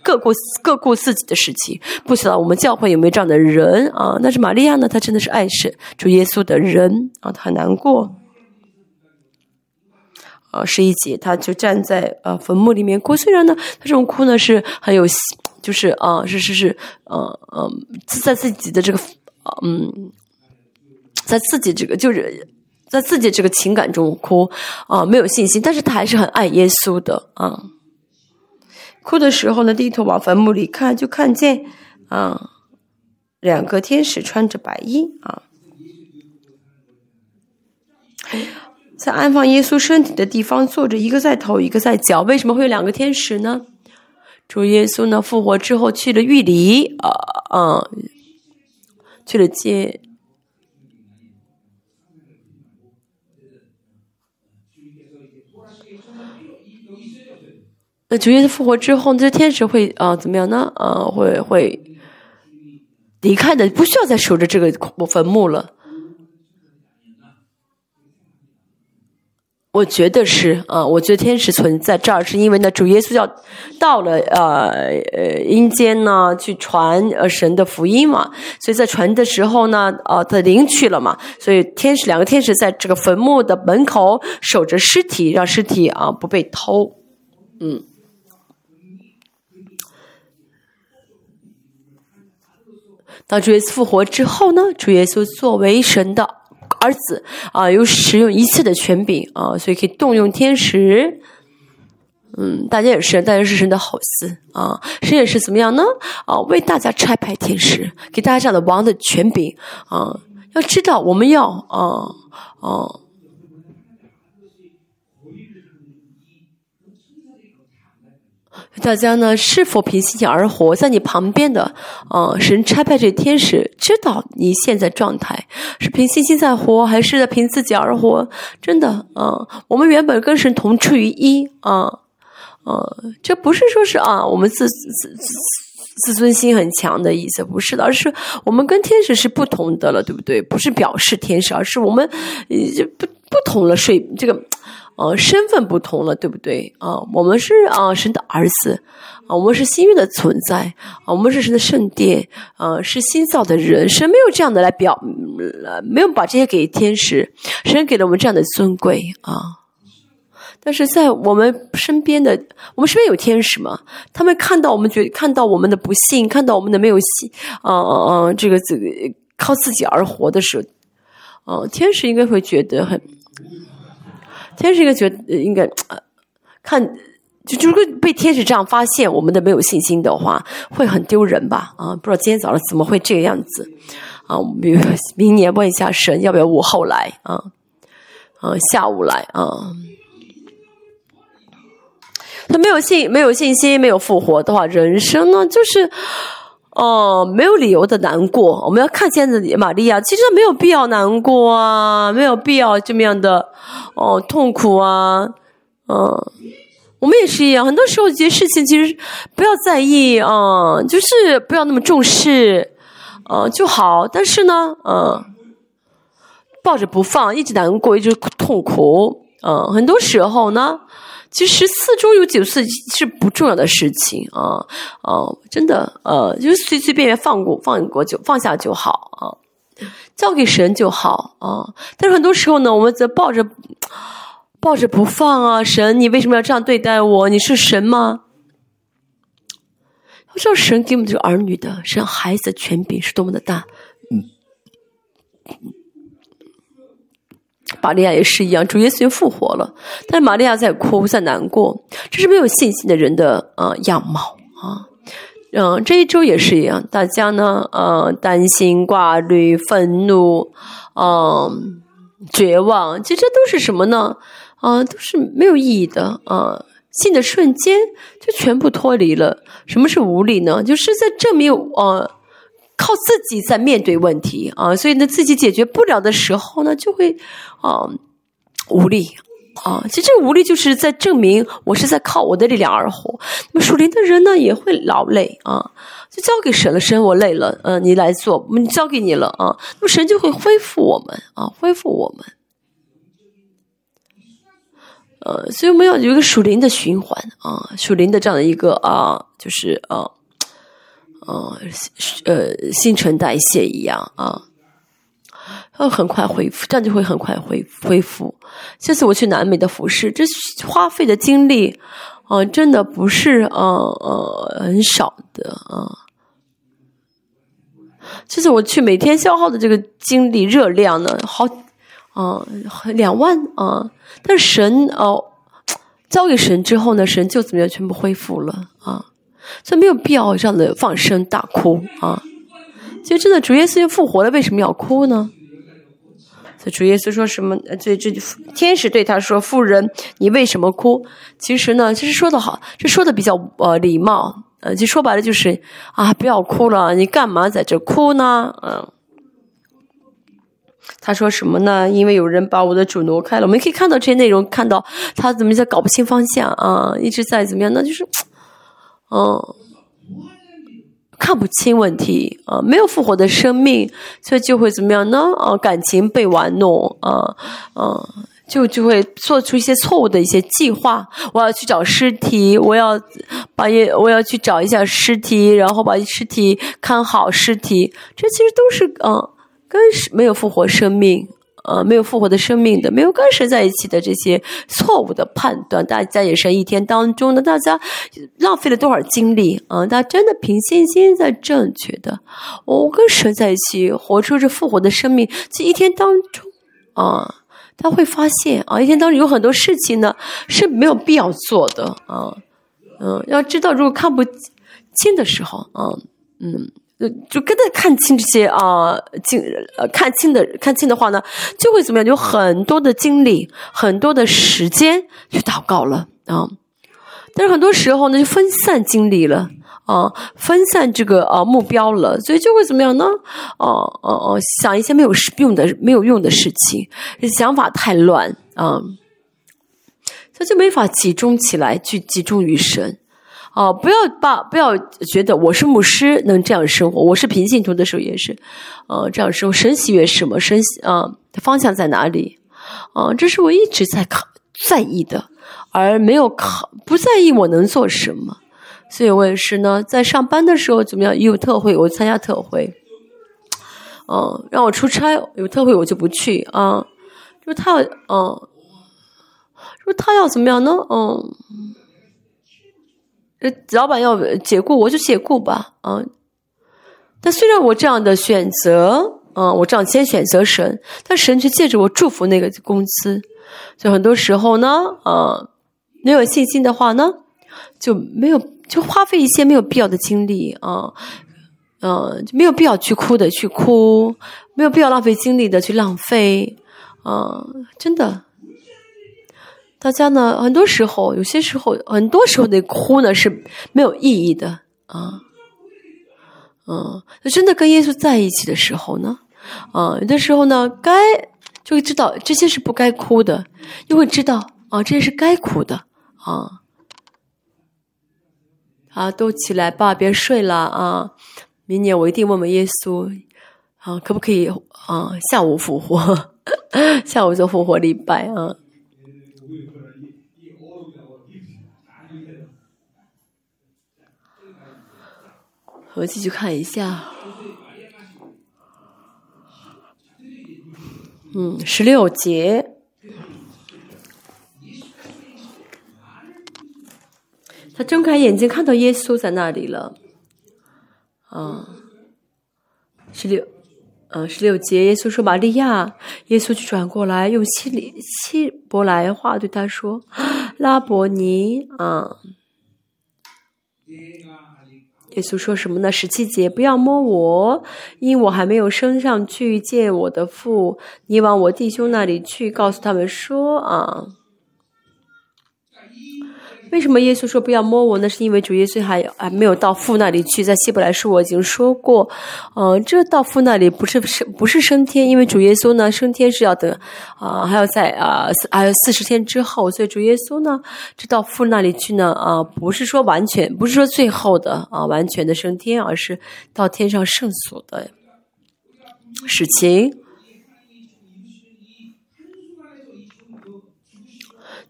各顾各顾自己的事情，不知道我们教会有没有这样的人啊？但是玛利亚呢？她真的是爱神主耶稣的人啊，她很难过。啊，十一节，她就站在呃坟墓里面哭。虽然呢，她这种哭呢是很有，就是啊，是是是，呃呃，在自己的这个嗯，在自己这个就是在自己这个情感中哭啊，没有信心，但是她还是很爱耶稣的啊。哭的时候呢，低头往坟墓里看，就看见啊，两个天使穿着白衣啊，在安放耶稣身体的地方坐着，一个在头，一个在脚。为什么会有两个天使呢？主耶稣呢复活之后去了狱里啊啊，去了接。那主耶稣复活之后，这天使会啊怎么样呢？啊，会会离开的，不需要再守着这个坟墓了。我觉得是啊，我觉得天使存在这儿，是因为呢，主耶稣要到了呃呃阴间呢，去传呃神的福音嘛。所以在传的时候呢，啊，他领取了嘛，所以天使两个天使在这个坟墓的门口守着尸体，让尸体啊不被偷。嗯。当主耶稣复活之后呢，主耶稣作为神的儿子啊，有使用一切的权柄啊，所以可以动用天使。嗯，大家也是，大家是神的好子啊，神也是怎么样呢？啊，为大家差派天使，给大家这样的王的权柄啊。要知道，我们要啊啊。大家呢是否凭信心而活？在你旁边的啊，神差派这天使，知道你现在状态是凭信心在活，还是在凭自己而活？真的啊，我们原本跟神同处于一啊。呃，这不是说是啊，我们自自自自尊心很强的意思，不是的，而是我们跟天使是不同的了，对不对？不是表示天使，而是我们就不不同了，水这个呃身份不同了，对不对？啊，我们是啊神的儿子啊，我们是新约的存在啊，我们是神的圣殿啊，是新造的人，神没有这样的来表，没有把这些给天使，神给了我们这样的尊贵啊。但是在我们身边的，我们身边有天使吗？他们看到我们，觉看到我们的不幸，看到我们的没有信，啊啊啊！这个这个靠自己而活的时候，哦，天使应该会觉得很，天使应该觉得应该看，就如果被天使这样发现我们的没有信心的话，会很丢人吧？啊，不知道今天早上怎么会这个样子？啊，比如明年问一下神，要不要午后来啊？啊，下午来啊？他没有信，没有信心，没有复活的话，人生呢，就是，哦，没有理由的难过。我们要看见的玛利亚，其实没有必要难过啊，没有必要这么样的哦痛苦啊，嗯，我们也是一样。很多时候，这些事情其实不要在意啊，就是不要那么重视，嗯，就好。但是呢，嗯，抱着不放，一直难过，一直痛苦，嗯，很多时候呢。其实四中有九次是不重要的事情啊啊，真的呃，就随随便便放过放过就放下就好啊，交给神就好啊。但是很多时候呢，我们则抱着抱着不放啊，神你为什么要这样对待我？你是神吗？要知道神给我们这个儿女的神孩子的权柄是多么的大，嗯。玛利亚也是一样，主耶稣复活了，但是玛利亚在哭，在难过，这是没有信心的人的呃样貌啊。嗯，这一周也是一样，大家呢呃担心、挂虑、愤怒，嗯，绝望，其实这都是什么呢？啊，都是没有意义的啊。信的瞬间就全部脱离了。什么是无力呢？就是在证明呃。靠自己在面对问题啊，所以呢，自己解决不了的时候呢，就会啊无力啊。其实这个无力就是在证明我是在靠我的力量而活。那么属灵的人呢，也会劳累啊，就交给神了，神我累了，嗯，你来做，我们交给你了啊。那么神就会恢复我们啊，恢复我们。呃，所以我们要有一个属灵的循环啊，属灵的这样的一个啊，就是啊。呃，呃，新陈代谢一样啊，要很快恢复，这样就会很快恢恢复。这次我去南美的服饰，这花费的精力啊，真的不是呃呃很少的啊。这次我去每天消耗的这个精力热量呢，好啊两万啊，但神哦交给神之后呢，神就怎么样，全部恢复了啊。所以没有必要这样的放声大哭啊！其实真的，主耶稣复活了，为什么要哭呢？所以主耶稣说什么？这这天使对他说：“妇人，你为什么哭？”其实呢，其实说的好，这说的比较呃礼貌，呃，就说白了就是啊，不要哭了，你干嘛在这哭呢？嗯，他说什么呢？因为有人把我的主挪开了。我们可以看到这些内容，看到他怎么在搞不清方向啊，一直在怎么样？那就是。嗯，看不清问题啊，没有复活的生命，所以就会怎么样呢？啊，感情被玩弄啊，啊，就就会做出一些错误的一些计划。我要去找尸体，我要把也我要去找一下尸体，然后把尸体看好尸体。这其实都是嗯，跟没有复活生命呃，没有复活的生命的，没有跟神在一起的这些错误的判断，大家也是一天当中的，大家浪费了多少精力啊？大家真的凭信心在正确的，我跟神在一起，活出这复活的生命，这一天当中啊，他会发现啊，一天当中有很多事情呢是没有必要做的啊，嗯，要知道如果看不清的时候啊，嗯。就跟他看清这些啊，清呃看清的看清的话呢，就会怎么样？有很多的精力，很多的时间去祷告了啊。但是很多时候呢，就分散精力了啊，分散这个啊目标了，所以就会怎么样呢？哦哦哦，想一些没有用的、没有用的事情，想法太乱啊，他就没法集中起来，去集中于神。哦，不要把不要觉得我是牧师能这样生活，我是平信徒的时候也是，呃，这样生活。神喜悦什么？神啊，方向在哪里？啊，这是我一直在考在意的，而没有考不在意我能做什么。所以我也是呢，在上班的时候怎么样？有特会我参加特会，嗯，让我出差有特会我就不去啊。就他要嗯，说他要怎么样呢？嗯。老板要解雇，我就解雇吧，啊！但虽然我这样的选择，啊，我这样先选择神，但神却借着我祝福那个公司。就很多时候呢，啊，没有信心的话呢，就没有就花费一些没有必要的精力，啊，嗯，就没有必要去哭的去哭，没有必要浪费精力的去浪费，啊，真的。大家呢，很多时候，有些时候，很多时候的哭呢是没有意义的啊，嗯，那真的跟耶稣在一起的时候呢，啊，有的时候呢，该就会知道这些是不该哭的，又会知道啊，这些是该哭的啊，啊，都起来吧，别睡了啊，明年我一定问问耶稣啊，可不可以啊，下午复活，下午做复活礼拜啊。我继续看一下，嗯，十六节，他睁开眼睛看到耶稣在那里了，啊，十六，嗯，十六节，耶稣说：“玛利亚。”耶稣就转过来，用希里希伯来话对他说：“拉伯尼啊。”耶稣说什么呢？十七节，不要摸我，因我还没有升上去见我的父。你往我弟兄那里去，告诉他们说啊。为什么耶稣说不要摸我？那是因为主耶稣还还没有到父那里去。在希伯来书我已经说过，嗯，这到父那里不是升不是升天，因为主耶稣呢升天是要等啊，还要在啊还有四十天之后，所以主耶稣呢这到父那里去呢啊，不是说完全不是说最后的啊完全的升天，而是到天上圣所的事情。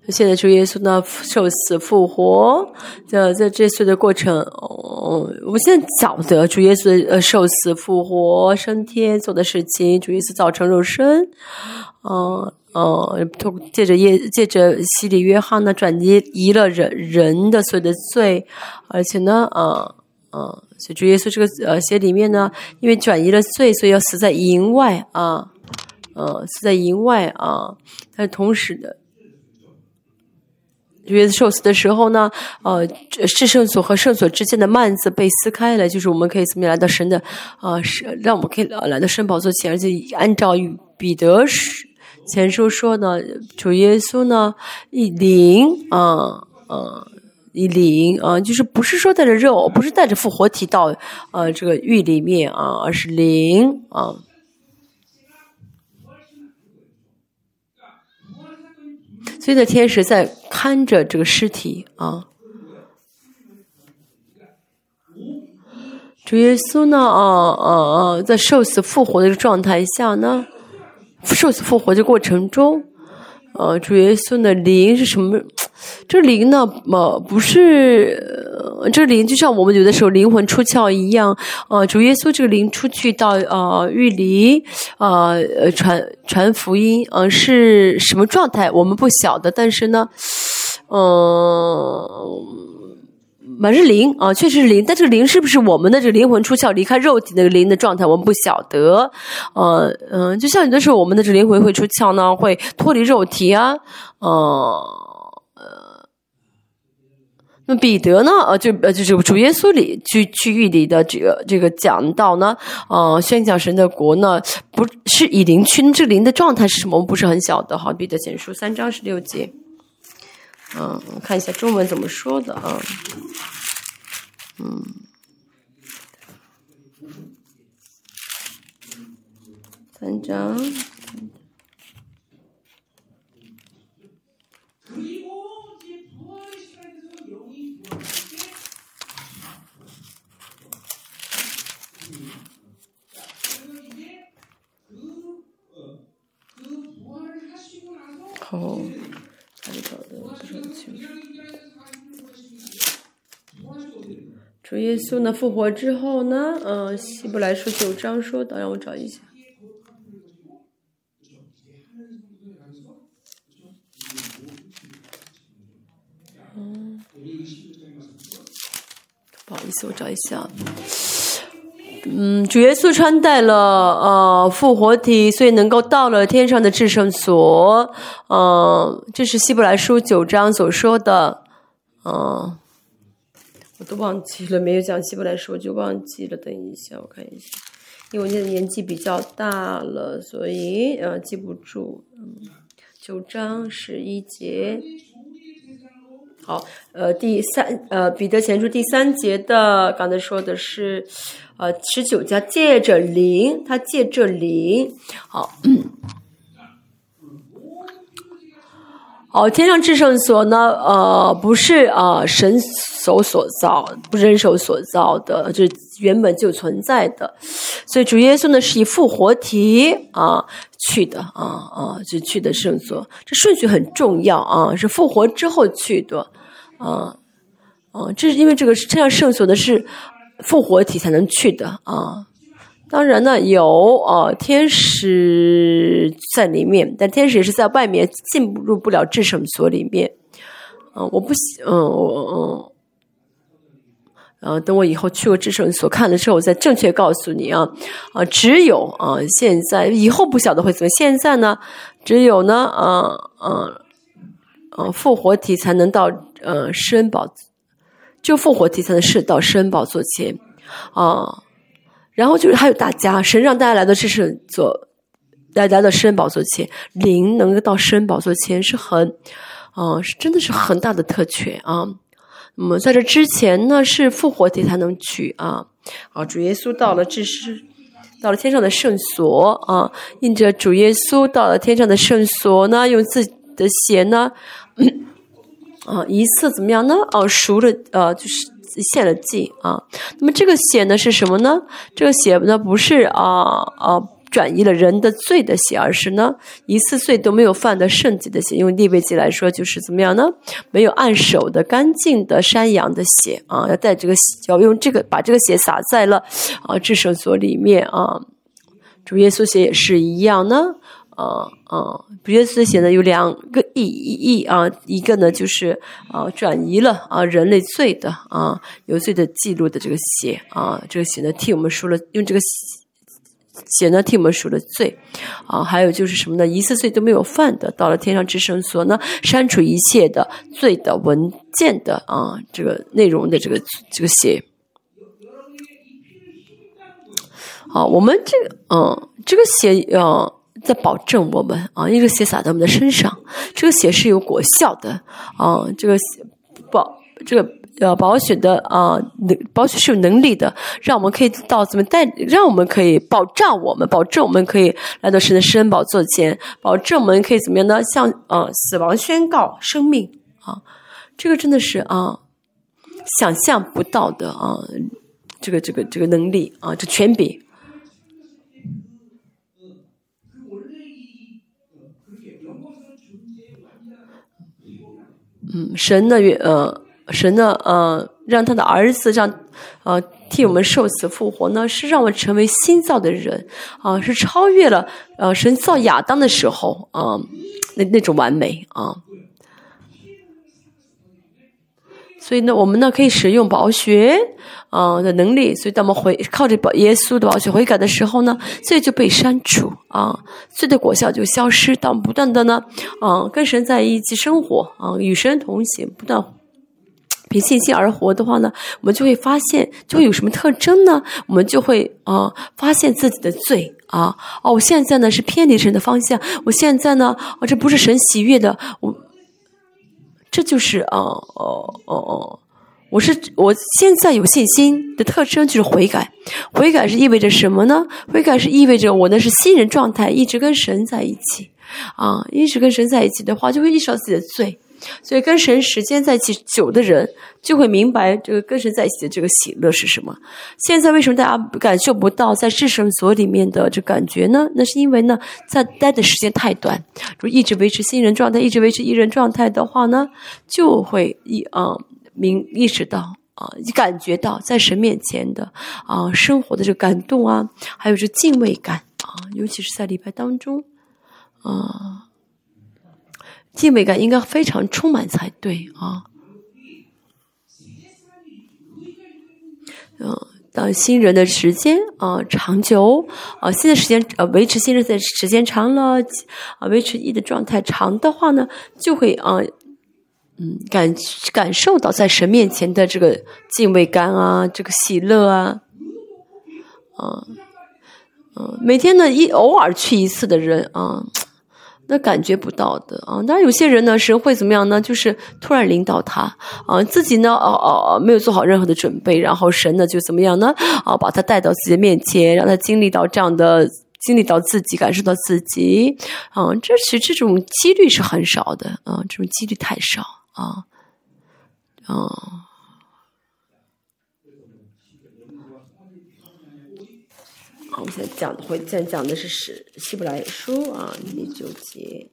现在主耶稣呢受死复活，在在这岁的过程，哦，我们现在晓得主耶稣呃受死复活升天做的事情，主耶稣造成肉身，嗯嗯，通借着耶借着洗礼约翰呢转移移了人人的所有的罪，而且呢，啊啊，所以主耶稣这个呃写里面呢，因为转移了罪，所以要死在营外啊，呃，死在营外啊，但是同时的。约瑟受死的时候呢，呃，至圣所和圣所之间的幔子被撕开了，就是我们可以怎么样来到神的，啊，是让我们可以来到圣宝座前，而且按照彼得前书说呢，主耶稣呢以灵啊啊以灵啊，就是不是说带着肉，不是带着复活体到呃这个狱里面啊，而是灵啊。所以呢，天使在看着这个尸体啊。主耶稣呢，啊啊啊，在受死复活的状态下呢，受死复活的过程中，呃，主耶稣的灵是什么？这灵呢，呃，不是，呃这灵就像我们有的时候灵魂出窍一样，呃，主耶稣这个灵出去到呃玉里，呃呃传传福音，呃是什么状态我们不晓得，但是呢，嗯。满是灵啊，确实是灵，但这个灵是不是我们的这个灵魂出窍离开肉体那个灵的状态，我们不晓得。呃嗯，就像有的时候我们的这灵魂会出窍呢，会脱离肉体啊，呃呃。彼得呢？呃，就呃就是主耶稣里去区域里的这个这个讲道呢，呃，宣讲神的国呢，不是以灵去，这灵的状态是什么？我们不是很晓得。好，彼得前书三章十六节。嗯，我看一下中文怎么说的啊？嗯，三章。哦，他就找的不是很清楚。主耶稣呢复活之后呢，嗯，希伯来书九章说的，让我找一下。嗯，不好意思，我找一下。嗯，主耶稣穿戴了呃复活体，所以能够到了天上的至圣所。嗯，这是希伯来书九章所说的。嗯，我都忘记了，没有讲希伯来书，我就忘记了。等一下，我看一下，因为我现在年纪比较大了，所以呃记不住。嗯，九章十一节。好，呃，第三，呃，彼得前书第三节的，刚才说的是，呃，十九家借着灵，他借着灵，好，哦，天上至圣所呢，呃，不是啊，神手所造，不是人手所造的，就是原本就存在的，所以主耶稣呢是以复活体啊去的，啊啊，就去的圣所，这顺序很重要啊，是复活之后去的。啊，啊，这是因为这个天上圣所的是复活体才能去的啊。当然呢，有啊天使在里面，但天使也是在外面，进入不了至圣所里面。嗯，我不喜，嗯，我嗯，嗯，等我以后去过至圣所看了之后，我再正确告诉你啊啊，只有啊现在以后不晓得会怎么，现在呢，只有呢，啊啊。呃，复活体才能到呃施恩宝，就复活体才能是到施恩宝座前啊。然后就是还有大家，神让大家来到这是做来来到施恩宝座前，灵能够到圣宝座前是很啊，是真的是很大的特权啊。那么在这之前呢，是复活体才能去啊。啊，主耶稣到了这是到了天上的圣所啊，印着主耶稣到了天上的圣所呢，用自己的血呢。啊，一次怎么样呢？哦，赎了，呃，就是献了祭啊。那么这个血呢是什么呢？这个血呢不是啊啊转移了人的罪的血，而是呢一次罪都没有犯的圣洁的血。用利未记来说，就是怎么样呢？没有按手的干净的山羊的血啊，要带这个要用这个把这个血洒在了啊至圣所里面啊。主耶稣血也是一样呢。呃呃，主耶稣血呢有两个意义啊，一个呢就是啊转移了啊人类罪的啊有罪的记录的这个血啊，这个血呢替我们赎了，用这个血呢替我们赎了罪啊，还有就是什么呢？一次罪都没有犯的，到了天上之圣所呢，删除一切的罪的文件的啊这个内容的这个这个血。好，我们这个嗯这个血呃。在保证我们啊，一个血洒在我们的身上，这个血是有果效的啊。这个保这个呃保血的啊，保血是有能力的，让我们可以到怎么带，让我们可以保障我们，保证我们可以来到神的施恩宝座前，保证我们可以怎么样呢？向呃死亡宣告生命啊，这个真的是啊想象不到的啊，这个这个这个能力啊，这权柄。嗯，神呢，呃，神呢，呃，让他的儿子让，呃，替我们受死复活呢，是让我们成为新造的人，啊，是超越了，呃，神造亚当的时候，啊，那那种完美，啊。所以呢，我们呢可以使用宝血，啊的能力。所以当我们回靠着宝耶稣的宝血悔改的时候呢，罪就被删除，啊，罪的果效就消失。当我们不断的呢，啊，跟神在一起生活，啊，与神同行，不断凭信心而活的话呢，我们就会发现，就会有什么特征呢？我们就会啊，发现自己的罪，啊，哦，我现在呢是偏离神的方向，我现在呢，哦，这不是神喜悦的，我。这就是啊哦哦哦，我是我现在有信心的特征就是悔改，悔改是意味着什么呢？悔改是意味着我那是新人状态，一直跟神在一起啊，一直跟神在一起的话，就会意识到自己的罪。所以跟神时间在一起久的人，就会明白这个跟神在一起的这个喜乐是什么。现在为什么大家感受不到在至圣所里面的这感觉呢？那是因为呢，在待的时间太短，就一直维持新人状态，一直维持艺人状态的话呢，就会意啊明意识到啊，感觉到在神面前的啊生活的这感动啊，还有这敬畏感啊，尤其是在礼拜当中啊。敬畏感应该非常充满才对啊！嗯，当新人的时间啊长久啊，新的时间呃维持新人的时间长了啊，维持一的状态长的话呢，就会啊嗯感感受到在神面前的这个敬畏感啊，这个喜乐啊，啊嗯，每天呢一偶尔去一次的人啊。那感觉不到的啊，当然有些人呢，神会怎么样呢？就是突然领导他啊，自己呢，哦哦，没有做好任何的准备，然后神呢就怎么样呢？啊，把他带到自己的面前，让他经历到这样的，经历到自己，感受到自己啊，这是这种几率是很少的啊，这种几率太少啊，啊。我们现在讲的会，现在讲的是《使希伯来书》啊，第九节，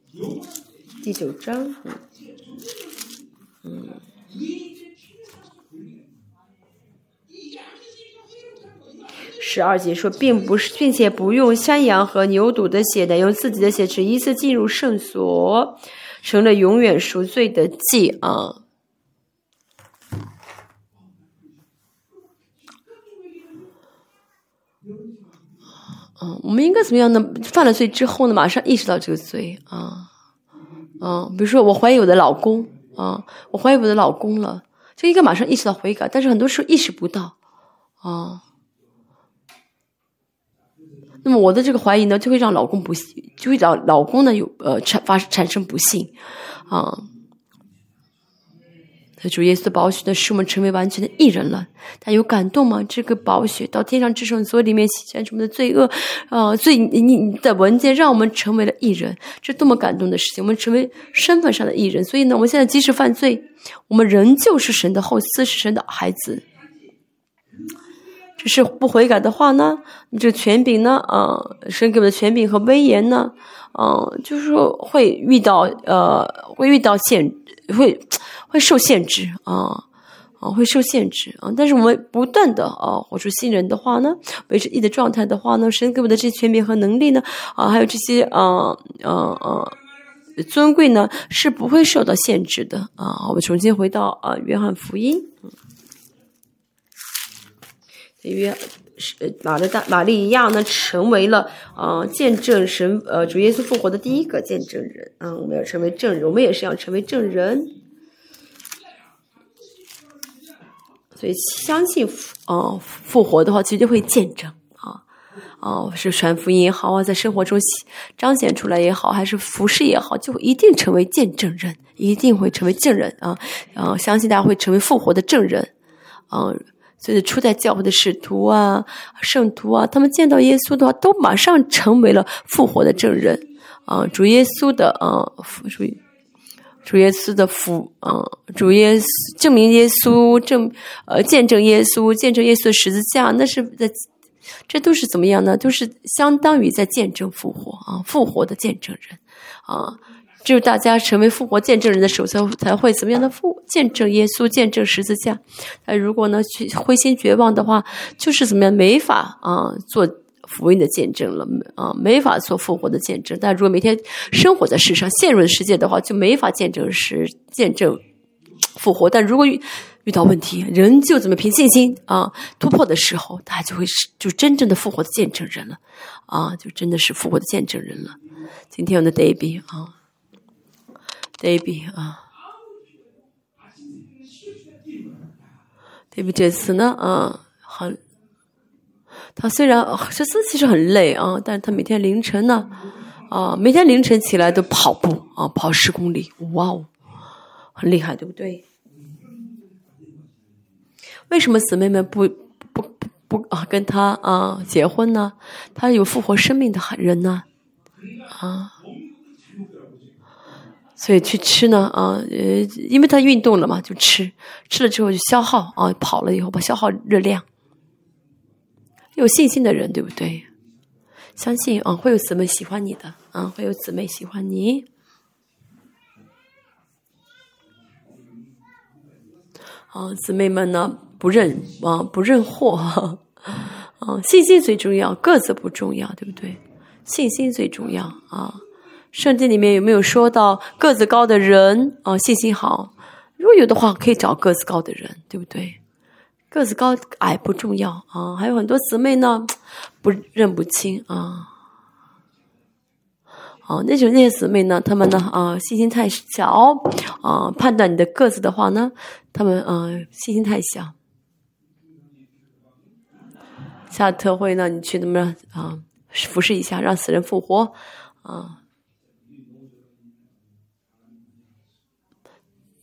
第九章，嗯，嗯十二节说，并不是，并且不用山羊和牛犊的血，乃用自己的血，只一次进入圣所，成了永远赎罪的祭啊。嗯，我们应该怎么样呢？犯了罪之后呢，马上意识到这个罪啊，嗯，比如说我怀疑我的老公啊，我怀疑我的老公了，就应该马上意识到悔改，但是很多时候意识不到啊。那么我的这个怀疑呢，就会让老公不幸，就会让老公呢有呃产发产生不幸啊。主耶稣的宝血呢，使我们成为完全的艺人了。他有感动吗？这个宝血到天上之圣所里面洗净我们的罪恶，啊，罪你的文件让我们成为了艺人，这多么感动的事情！我们成为身份上的艺人，所以呢，我们现在即使犯罪，我们仍旧是神的后嗣，是神的孩子。只是不悔改的话呢，这个权柄呢，啊，神给我们的权柄和威严呢，嗯，就是说会遇到呃，会遇到限，会。会受限制啊，啊，会受限制啊。但是我们不断的啊，活出新人的话呢，维持一的状态的话呢，神给我们的这些权柄和能力呢，啊，还有这些啊啊啊尊贵呢，是不会受到限制的啊。我们重新回到啊，约翰福音，约是马的大玛丽亚呢，成为了啊见证神呃主耶稣复活的第一个见证人啊。我们要成为证人，我们也是要成为证人。所以相信复哦复活的话，其实就会见证啊哦是传福音也好啊，在生活中彰显出来也好，还是服饰也好，就一定成为见证人，一定会成为证人啊啊！相信大家会成为复活的证人啊！所以初代教会的使徒啊、圣徒啊，他们见到耶稣的话，都马上成为了复活的证人啊！主耶稣的啊，属于。主耶稣的福，啊，主耶稣证明耶稣证，呃，见证耶稣，见证耶稣的十字架，那是在，这都是怎么样呢？都是相当于在见证复活啊，复活的见证人啊，只有大家成为复活见证人的时候，才才会怎么样的复见证耶稣，见证十字架。那如果呢，去灰心绝望的话，就是怎么样没法啊做福音的见证了啊，没法做复活的见证。但如果每天生活在世上，陷入世界的话，就没法见证实见证复活。但如果遇遇到问题，人就怎么凭信心啊突破的时候，他就会是就真正的复活的见证人了啊，就真的是复活的见证人了。今天我的 David 啊。David 啊，David 这次呢，啊，他虽然这次其实很累啊，但是他每天凌晨呢，啊，每天凌晨起来都跑步啊，跑十公里，哇哦，很厉害，对不对？为什么姊妹们不不不不啊跟他啊结婚呢？他有复活生命的人呢，啊。所以去吃呢，啊，呃，因为他运动了嘛，就吃，吃了之后就消耗啊，跑了以后把消耗热量。有信心的人，对不对？相信啊，会有姊妹喜欢你的，啊，会有姊妹喜欢你。啊，姊妹们呢，不认啊，不认货，啊，信心最重要，个子不重要，对不对？信心最重要啊。圣经里面有没有说到个子高的人啊信心好？如果有的话，可以找个子高的人，对不对？个子高矮不重要啊。还有很多姊妹呢，不认不清啊。哦，那种那些姊妹呢，他们呢啊信心太小啊。判断你的个子的话呢，他们啊信心太小。下特会呢，你去怎么啊？服侍一下，让死人复活啊。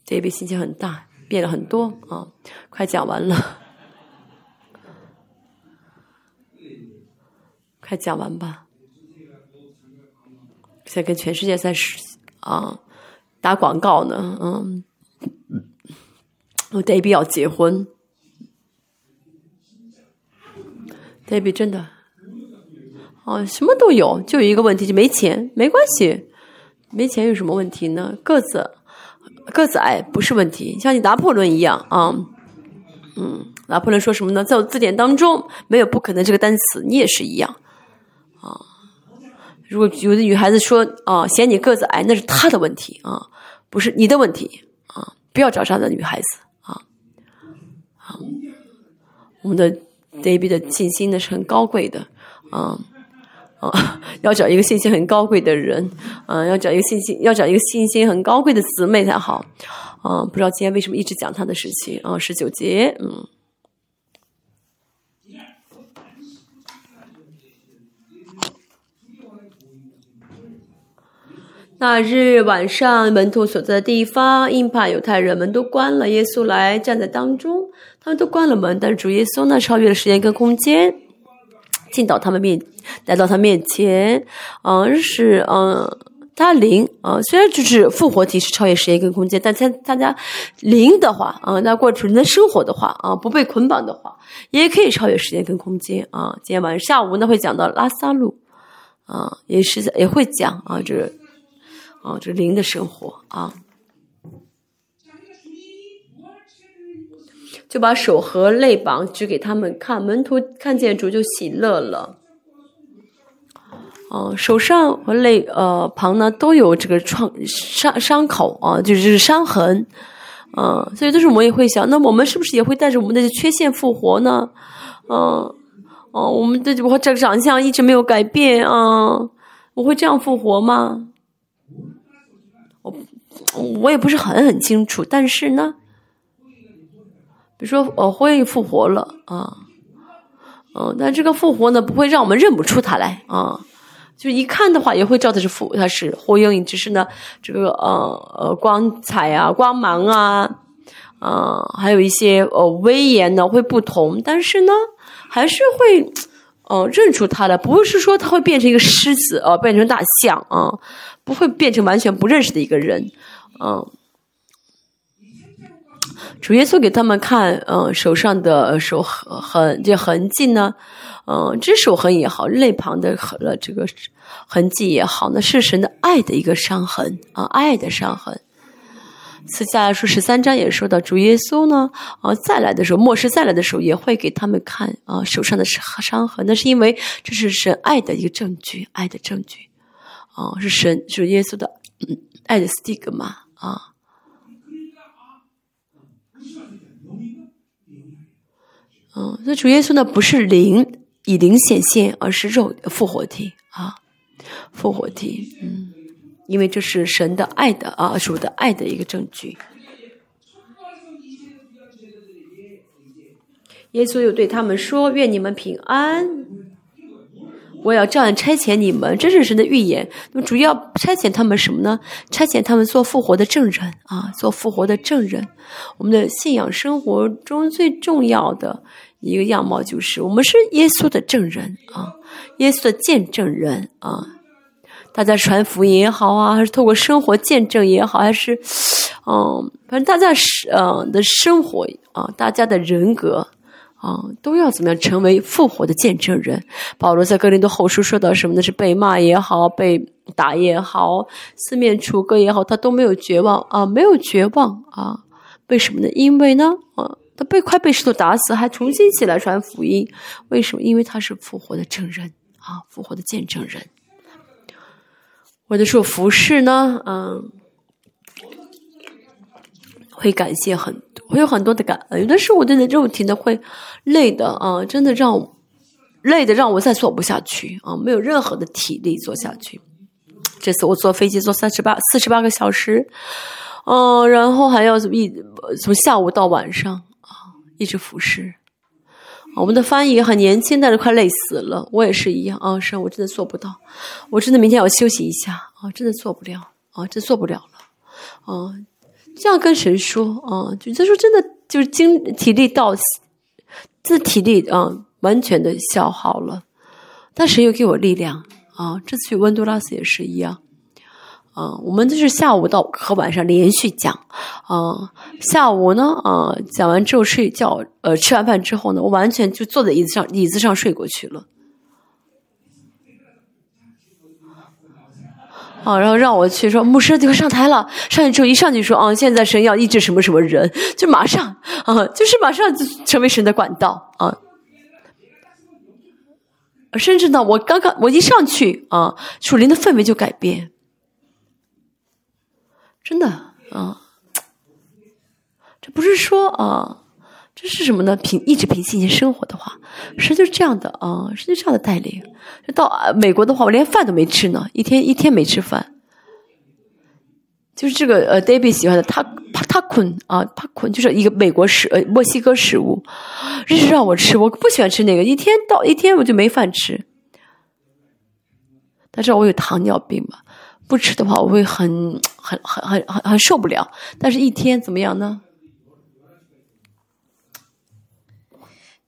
这一笔心情很大，变了很多啊！快讲完了，快讲完吧。在跟全世界在啊打广告呢，嗯，我 d a b y 要结婚 d a b y 真的啊，什么都有，就有一个问题，就没钱。没关系，没钱有什么问题呢？个子。个子矮不是问题，像你拿破仑一样啊，嗯，拿破仑说什么呢？在我字典当中没有不可能这个单词，你也是一样啊。如果有的女孩子说啊嫌你个子矮，那是她的问题啊，不是你的问题啊，不要找这样的女孩子啊。好，我们的 David 的信心呢是很高贵的啊。啊，要找一个信心很高贵的人，啊，要找一个信心，要找一个信心很高贵的姊妹才好。啊，不知道今天为什么一直讲他的事情啊？十九节，嗯。那日晚上，门徒所在的地方，因怕犹太人们都关了，耶稣来站在当中，他们都关了门，但是主耶稣呢，超越了时间跟空间，进到他们面。来到他面前，嗯，是嗯，他灵啊，虽然就是复活体是超越时间跟空间，但他大家灵的话啊，那过纯的生活的话啊，不被捆绑的话，也可以超越时间跟空间啊。今天晚上下午呢会讲到拉萨路啊，也是也会讲啊，这啊这灵的生活啊，就把手和肋膀指给他们看，门徒看见主就喜乐了。哦，手上和肋呃旁呢都有这个创伤伤口啊，就是伤痕，嗯，所以都是我也会想，那我们是不是也会带着我们的缺陷复活呢？嗯，哦，我们的我这个长相一直没有改变啊，我会这样复活吗？我我也不是很很清楚，但是呢，比如说哦，火影复活了啊，嗯，但这个复活呢不会让我们认不出他来啊。就一看的话，也会知道他是复，他是火影，只是呢，这个呃呃光彩啊、光芒啊，啊，还有一些呃威严呢会不同，但是呢，还是会呃认出他的，不是说他会变成一个狮子啊，变成大象啊，不会变成完全不认识的一个人，嗯。主耶稣给他们看，嗯，手上的手痕这痕迹呢。嗯，这手痕也好，肋旁的了这个痕迹也好，那是神的爱的一个伤痕啊，爱的伤痕。次下来说十三章也说到主耶稣呢，啊，再来的时候，末世再来的时候，也会给他们看啊手上的伤伤痕，那是因为这是神爱的一个证据，爱的证据，啊，是神是耶稣的爱的 stick 嘛，啊，嗯，那主耶稣呢不是灵以灵显现，而是肉复活体啊，复活体，嗯。因为这是神的爱的啊，主的爱的一个证据。耶稣又对他们说：“愿你们平安！我要这样差遣你们，这是神的预言。那么主要差遣他们什么呢？差遣他们做复活的证人啊，做复活的证人。我们的信仰生活中最重要的一个样貌就是，我们是耶稣的证人啊，耶稣的见证人啊。”大家传福音也好啊，还是透过生活见证也好，还是，嗯，反正大家是嗯的生活啊，大家的人格啊，都要怎么样成为复活的见证人？保罗在哥林多后书说到什么呢？是被骂也好，被打也好，四面楚歌也好，他都没有绝望啊，没有绝望啊？为什么呢？因为呢，啊，他被快被石头打死，还重新起来传福音，为什么？因为他是复活的证人啊，复活的见证人。我的说服饰呢，嗯，会感谢很多，会有很多的感恩。有的时候我的肉体呢会累的啊，真的让累的让我再做不下去啊，没有任何的体力做下去。这次我坐飞机坐三十八四十八个小时，嗯，然后还要一从下午到晚上，一直服侍。我们的翻译也很年轻，但是快累死了。我也是一样啊，是我真的做不到，我真的明天要休息一下啊，真的做不了啊，真做不了了啊。这样跟神说啊，就他说真的就是精体力到，这体力啊完全的消耗了，但神又给我力量啊。这次去温都拉斯也是一样。啊，我们就是下午到和晚上连续讲，啊，下午呢，啊，讲完之后睡觉，呃，吃完饭之后呢，我完全就坐在椅子上，椅子上睡过去了。啊，然后让我去说，牧师就快上台了，上去之后一上去说，啊，现在神要医治什么什么人，就马上，啊，就是马上就成为神的管道，啊，甚至呢，我刚刚我一上去，啊，属灵的氛围就改变。真的啊，这不是说啊，这是什么呢？凭一直凭信心生活的话，是就是这样的啊，是就这样的带领。到美国的话，我连饭都没吃呢，一天一天没吃饭。就是这个呃，David 喜欢的，他他困啊，他困就是一个美国食呃墨西哥食物，日日让我吃，我不喜欢吃那个，一天到一天我就没饭吃。他知道我有糖尿病嘛？不吃的话，我会很很很很很很受不了。但是，一天怎么样呢？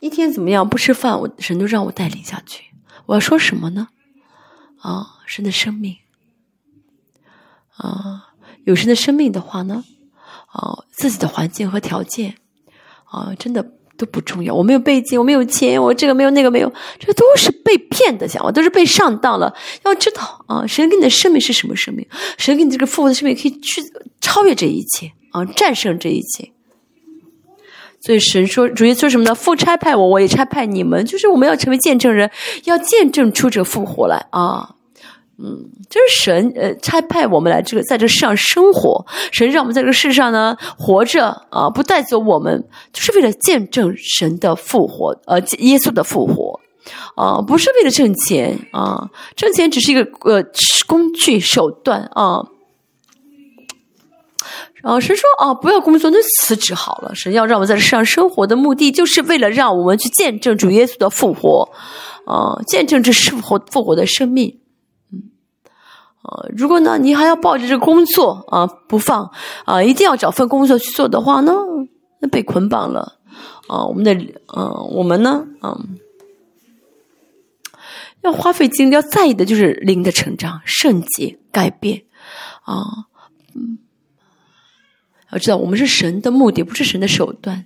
一天怎么样？不吃饭，我神都让我带领下去。我要说什么呢？啊，神的生命啊，有神的生命的话呢，啊，自己的环境和条件啊，真的。都不重要，我没有背景，我没有钱，我这个没有那个没有，这都是被骗的想法，都是被上当了。要知道啊，神给你的生命是什么生命？神给你这个复活的生命可以去超越这一切啊，战胜这一切。所以神说，主耶稣什么呢？父差派我，我也差派你们，就是我们要成为见证人，要见证出这复活来啊。嗯，就是神呃差派我们来这个在这世上生活，神让我们在这个世上呢活着啊，不带走我们，就是为了见证神的复活，呃，耶稣的复活，啊，不是为了挣钱啊，挣钱只是一个呃工具手段啊。然后神说啊，不要工作，那辞职好了。神要让我们在这世上生活的目的，就是为了让我们去见证主耶稣的复活，啊，见证这复活复活的生命。啊，如果呢，你还要抱着这工作啊不放啊，一定要找份工作去做的话呢，那被捆绑了啊。我们的嗯，我们呢，嗯，要花费精力，要在意的就是灵的成长、圣洁、改变啊，嗯，要知道，我们是神的目的，不是神的手段，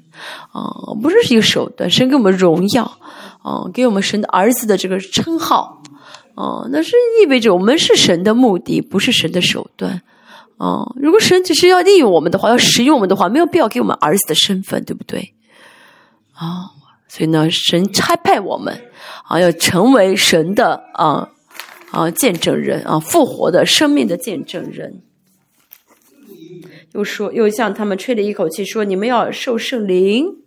啊，不是一个手段。神给我们荣耀，啊，给我们神的儿子的这个称号，啊，那是意味着我们是神的目的，不是神的手段，啊。如果神只是要利用我们的话，要使用我们的话，没有必要给我们儿子的身份，对不对？啊，所以呢，神差派我们，啊，要成为神的啊啊见证人啊，复活的生命的见证人。又说，又向他们吹了一口气，说：“你们要受圣灵，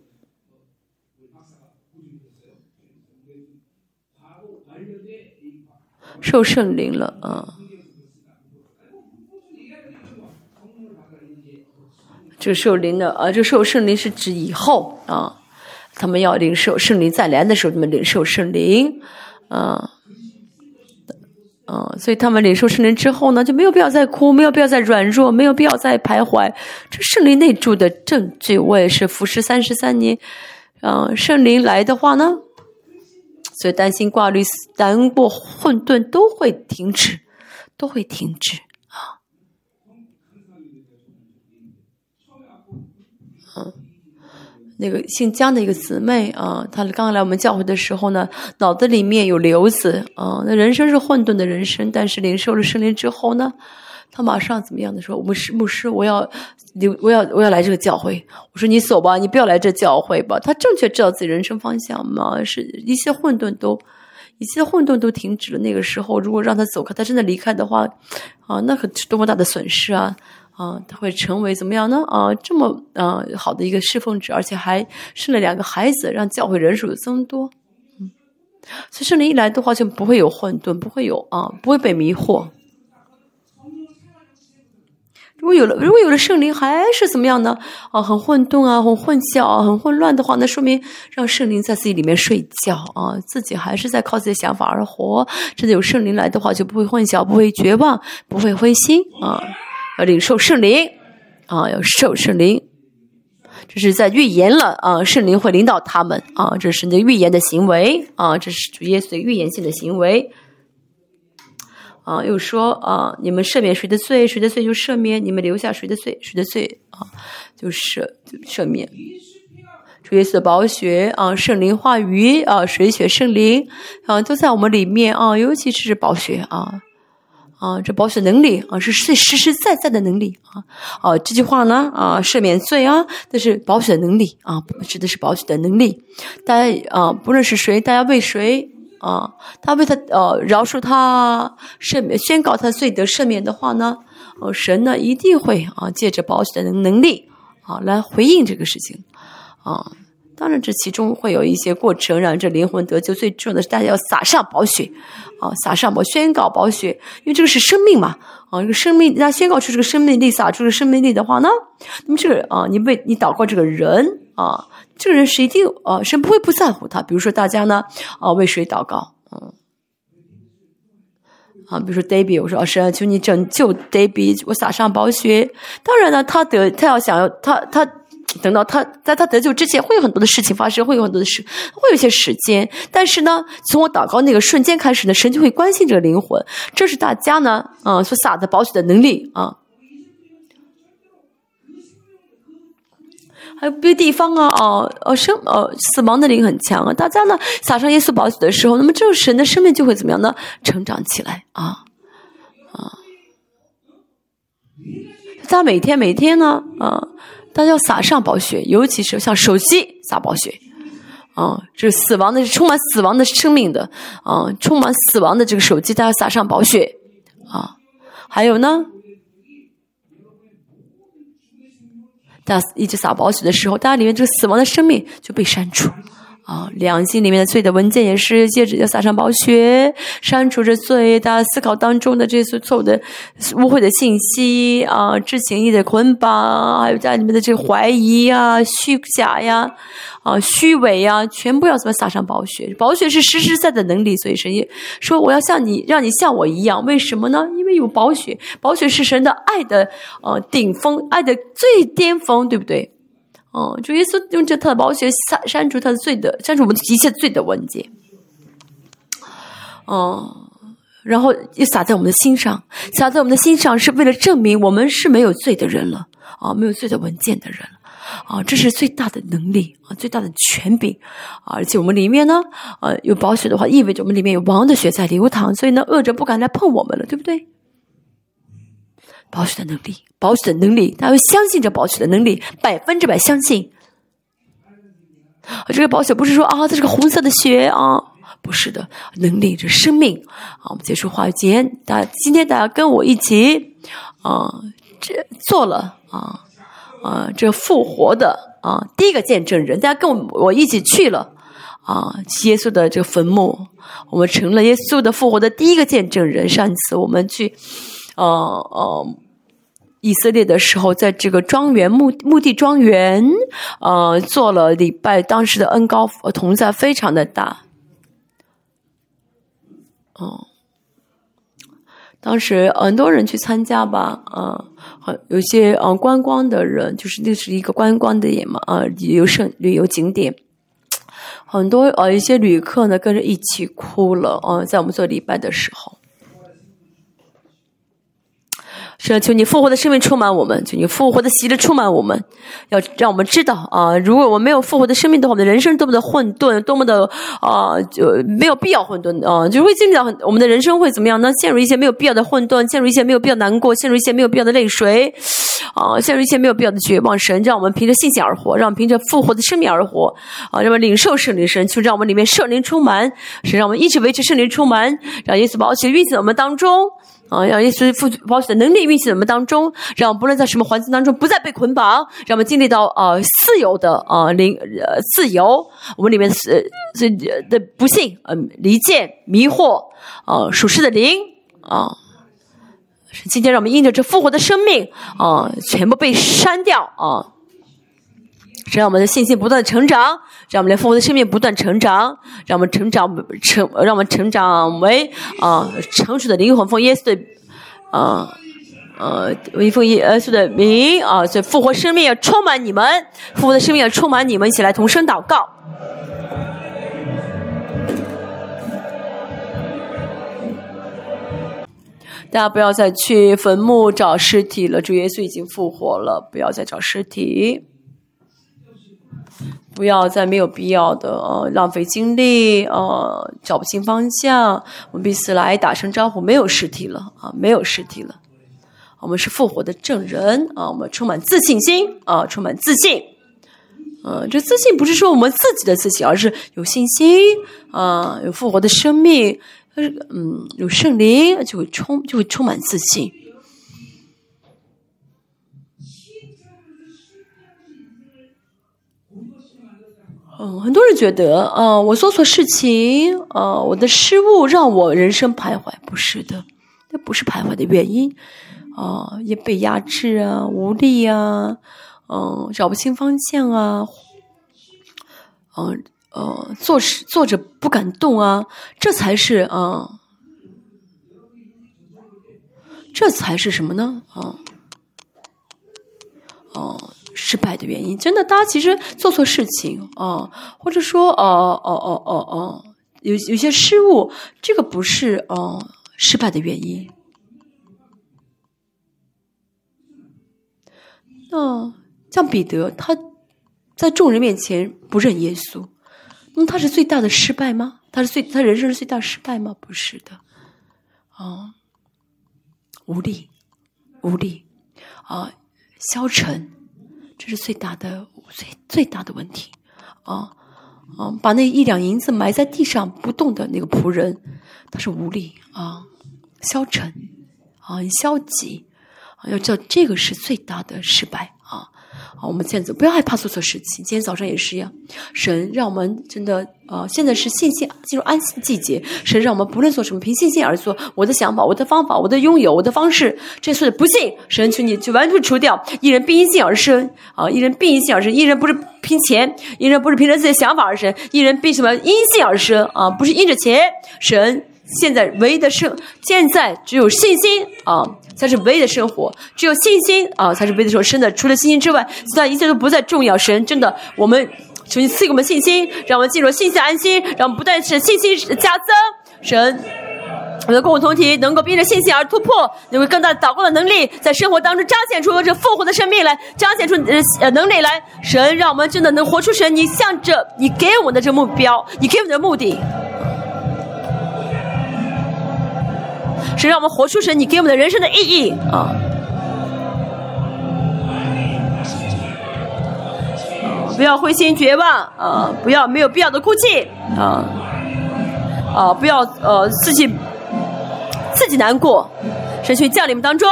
受圣灵了啊！这受灵的啊，这受圣灵是指以后啊，他们要领受圣灵再来的时候，他们领受圣灵啊。”嗯，所以他们领受圣灵之后呢，就没有必要再哭，没有必要再软弱，没有必要再徘徊。这圣灵内住的证据，我也是服侍三十三年。嗯，圣灵来的话呢，所以担心挂虑、难过、混沌都会停止，都会停止。啊那个姓江的一个姊妹啊，她刚来我们教会的时候呢，脑子里面有瘤子啊。那人生是混沌的人生，但是领受了圣灵之后呢，他马上怎么样的说：“牧师，牧师，我要留，我要我要来这个教会。”我说：“你走吧，你不要来这教会吧。”他正确知道自己人生方向嘛，是一切混沌都一切混沌都停止了。那个时候，如果让他走开，他真的离开的话，啊，那可是多么大的损失啊！啊，他会成为怎么样呢？啊，这么啊好的一个侍奉者，而且还生了两个孩子，让教会人数增多。嗯，所以圣灵一来的话，就不会有混沌，不会有啊，不会被迷惑。如果有了，如果有了圣灵，还是怎么样呢？啊，很混沌啊，很混淆，很混乱的话，那说明让圣灵在自己里面睡觉啊，自己还是在靠自己的想法而活。真的有圣灵来的话，就不会混淆，不会绝望，不会灰心啊。要领受圣灵，啊，要受圣灵，这是在预言了啊，圣灵会领导他们啊，这是你的预言的行为啊，这是主耶稣预言性的行为啊，又说啊，你们赦免谁的罪，谁的罪就赦免；你们留下谁的罪，谁的罪啊，就赦就赦免。主耶稣的宝血啊，圣灵话语啊，水血圣灵啊，都在我们里面啊，尤其是宝血啊。啊，这保险能力啊，是最实实在在的能力啊！啊，这句话呢啊，赦免罪啊，那是保险能力啊，指的是保险的能力。大家啊，不论是谁，大家为谁啊，他为他呃饶恕他赦免，宣告他罪得赦免的话呢，哦，神呢一定会啊，借着保险的能能力啊，来回应这个事情啊。当然，这其中会有一些过程，让这灵魂得救。最重要的是，大家要撒上宝血，啊，撒上宝，宣告宝血，因为这个是生命嘛，啊，这个生命，家宣告出这个生命力，撒出这生命力的话呢，那么这个啊，你为你祷告这个人啊，这个人是一定啊，神不会不在乎他。比如说大家呢，啊，为谁祷告？嗯，啊，比如说 David，我说啊，神求你拯救 David，我撒上宝血。当然呢，他得他要想要他他。等到他在他得救之前，会有很多的事情发生，会有很多的事，会有一些时间。但是呢，从我祷告那个瞬间开始呢，神就会关心这个灵魂。这是大家呢，啊，所撒的宝血的能力啊。还有别的地方啊，哦，哦，生，哦，死亡的灵很强啊。大家呢，撒上耶稣宝血的时候，那么这个神的生命就会怎么样呢？成长起来啊，啊。大家每天每天呢，啊。大家要撒上宝血，尤其是像手机撒宝血，啊，这死亡的、充满死亡的生命的，啊，充满死亡的这个手机，大家撒上宝血，啊，还有呢，大一直撒宝血的时候，大家里面这个死亡的生命就被删除。啊，良心里面的罪的文件也是戒指要撒上宝血，删除这罪。大思考当中的这些错误的、误会的信息啊，知情意的捆绑，还有家里面的这个怀疑呀、虚假呀、啊虚伪呀，全部要怎么撒上宝血？宝血是实实在在的能力，所以神也说我要像你，让你像我一样。为什么呢？因为有宝血，宝血是神的爱的呃顶峰，爱的最巅峰，对不对？哦，主耶稣用这他的宝血删删除他的罪的，删除我们一切罪的文件。哦，然后又洒在我们的心上，洒在我们的心上是为了证明我们是没有罪的人了。啊，没有罪的文件的人啊，这是最大的能力啊，最大的权柄啊，而且我们里面呢，呃，有宝血的话，意味着我们里面有王的血在流淌，所以呢，恶者不敢来碰我们了，对不对？宝血的能力，宝血的能力，大家相信这宝血的能力，百分之百相信。这个宝血不是说啊，这是个红色的血啊，不是的，能力是生命啊。我们结束话语间，大家今天大家跟我一起啊，这做了啊啊，这复活的啊第一个见证人，大家跟我我一起去了啊，耶稣的这个坟墓，我们成了耶稣的复活的第一个见证人。上一次我们去，呃呃。以色列的时候，在这个庄园墓墓地庄园，呃，做了礼拜。当时的恩高同在非常的大，哦，当时很多人去参加吧，啊，很有些呃观光的人，就是那是一个观光的点嘛，啊，旅游胜旅游景点，很多呃一些旅客呢跟着一起哭了，啊，在我们做礼拜的时候。是求你复活的生命充满我们，求你复活的喜乐充满我们，要让我们知道啊，如果我没有复活的生命的话，我们的人生多么的混沌，多么的啊，就没有必要混沌啊，就会经历到很我们的人生会怎么样呢？陷入一些没有必要的混沌，陷入一些没有必要难过，陷入一些没有必要的泪水，啊，陷入一些没有必要的绝望。神让我们凭着信心而活，让我们凭着复活的生命而活，啊，让我们领受圣灵神，就让我们里面圣灵充满，是让我们一直维持圣灵充满，让耶稣保险运行在我们当中。啊，让耶稣复保险的能力运行我们当中，让不论在什么环境当中不再被捆绑，让我们经历到呃自由的啊灵呃自由。我们里面是这的不幸嗯离间迷惑啊属实的灵啊，今天让我们印着这复活的生命啊全部被删掉啊。让我们的信心不断成长，让我们的复活的生命不断成长，让我们成长成，让我们成长为啊成熟的灵魂，奉耶稣的啊呃，奉耶稣的名啊，这复活生命要充满你们，复活的生命要充满你们，一起来同声祷告。大家不要再去坟墓找尸体了，主耶稣已经复活了，不要再找尸体。不要再没有必要的呃浪费精力呃找不清方向，我们彼此来打声招呼。没有实体了啊，没有实体了，我们是复活的证人啊，我们充满自信心啊，充满自信。嗯，这自信不是说我们自己的自信，而是有信心啊，有复活的生命，是嗯，有圣灵就会充就会充满自信。嗯，很多人觉得，啊，我做错事情，啊，我的失误让我人生徘徊，不是的，那不是徘徊的原因，啊，也被压制啊，无力啊，嗯，找不清方向啊，嗯，呃，做事坐着不敢动啊，这才是啊，这才是什么呢？啊，哦。的原因，真的，大家其实做错事情啊，或者说，哦哦哦哦哦，有有些失误，这个不是哦失败的原因。那像彼得，他在众人面前不认耶稣，那他是最大的失败吗？他是最他人生是最大失败吗？不是的，啊，无力，无力，啊，消沉。这是最大的、最最大的问题，啊啊！把那一两银子埋在地上不动的那个仆人，他是无力啊，消沉啊，消极啊，要叫这个是最大的失败好，我们现在不要害怕做错事情。今天早上也是一样，神让我们真的啊，现在是信心进入安息季节。神让我们不论做什么，凭信心而做。我的想法，我的方法，我的拥有，我的方式，这次不信，神求你就完全除掉。一人必因信而生啊，一人必因信而生。一人不是凭钱，一人不是凭着自己的想法而生，一人必什么因信而生啊，不是因着钱。神现在唯一的生，现在只有信心啊。才是唯一的生活，只有信心啊，才是唯一的生活。真的，除了信心之外，其他一切都不再重要。神真的，我们求你赐给我们信心，让我们进入信心安心，让我们不断是信心加增。神，我们的共同体能够凭着信心而突破，有更大祷告的能力，在生活当中彰显出这复活的生命来，彰显出呃能力来。神让我们真的能活出神，你向着你给我们的这目标，你给我们的目的，是让我们活出神你给我们的人生的意义啊！不要灰心绝望啊！不要没有必要的哭泣啊！啊！不要呃自己。自己难过，神去降临们当中。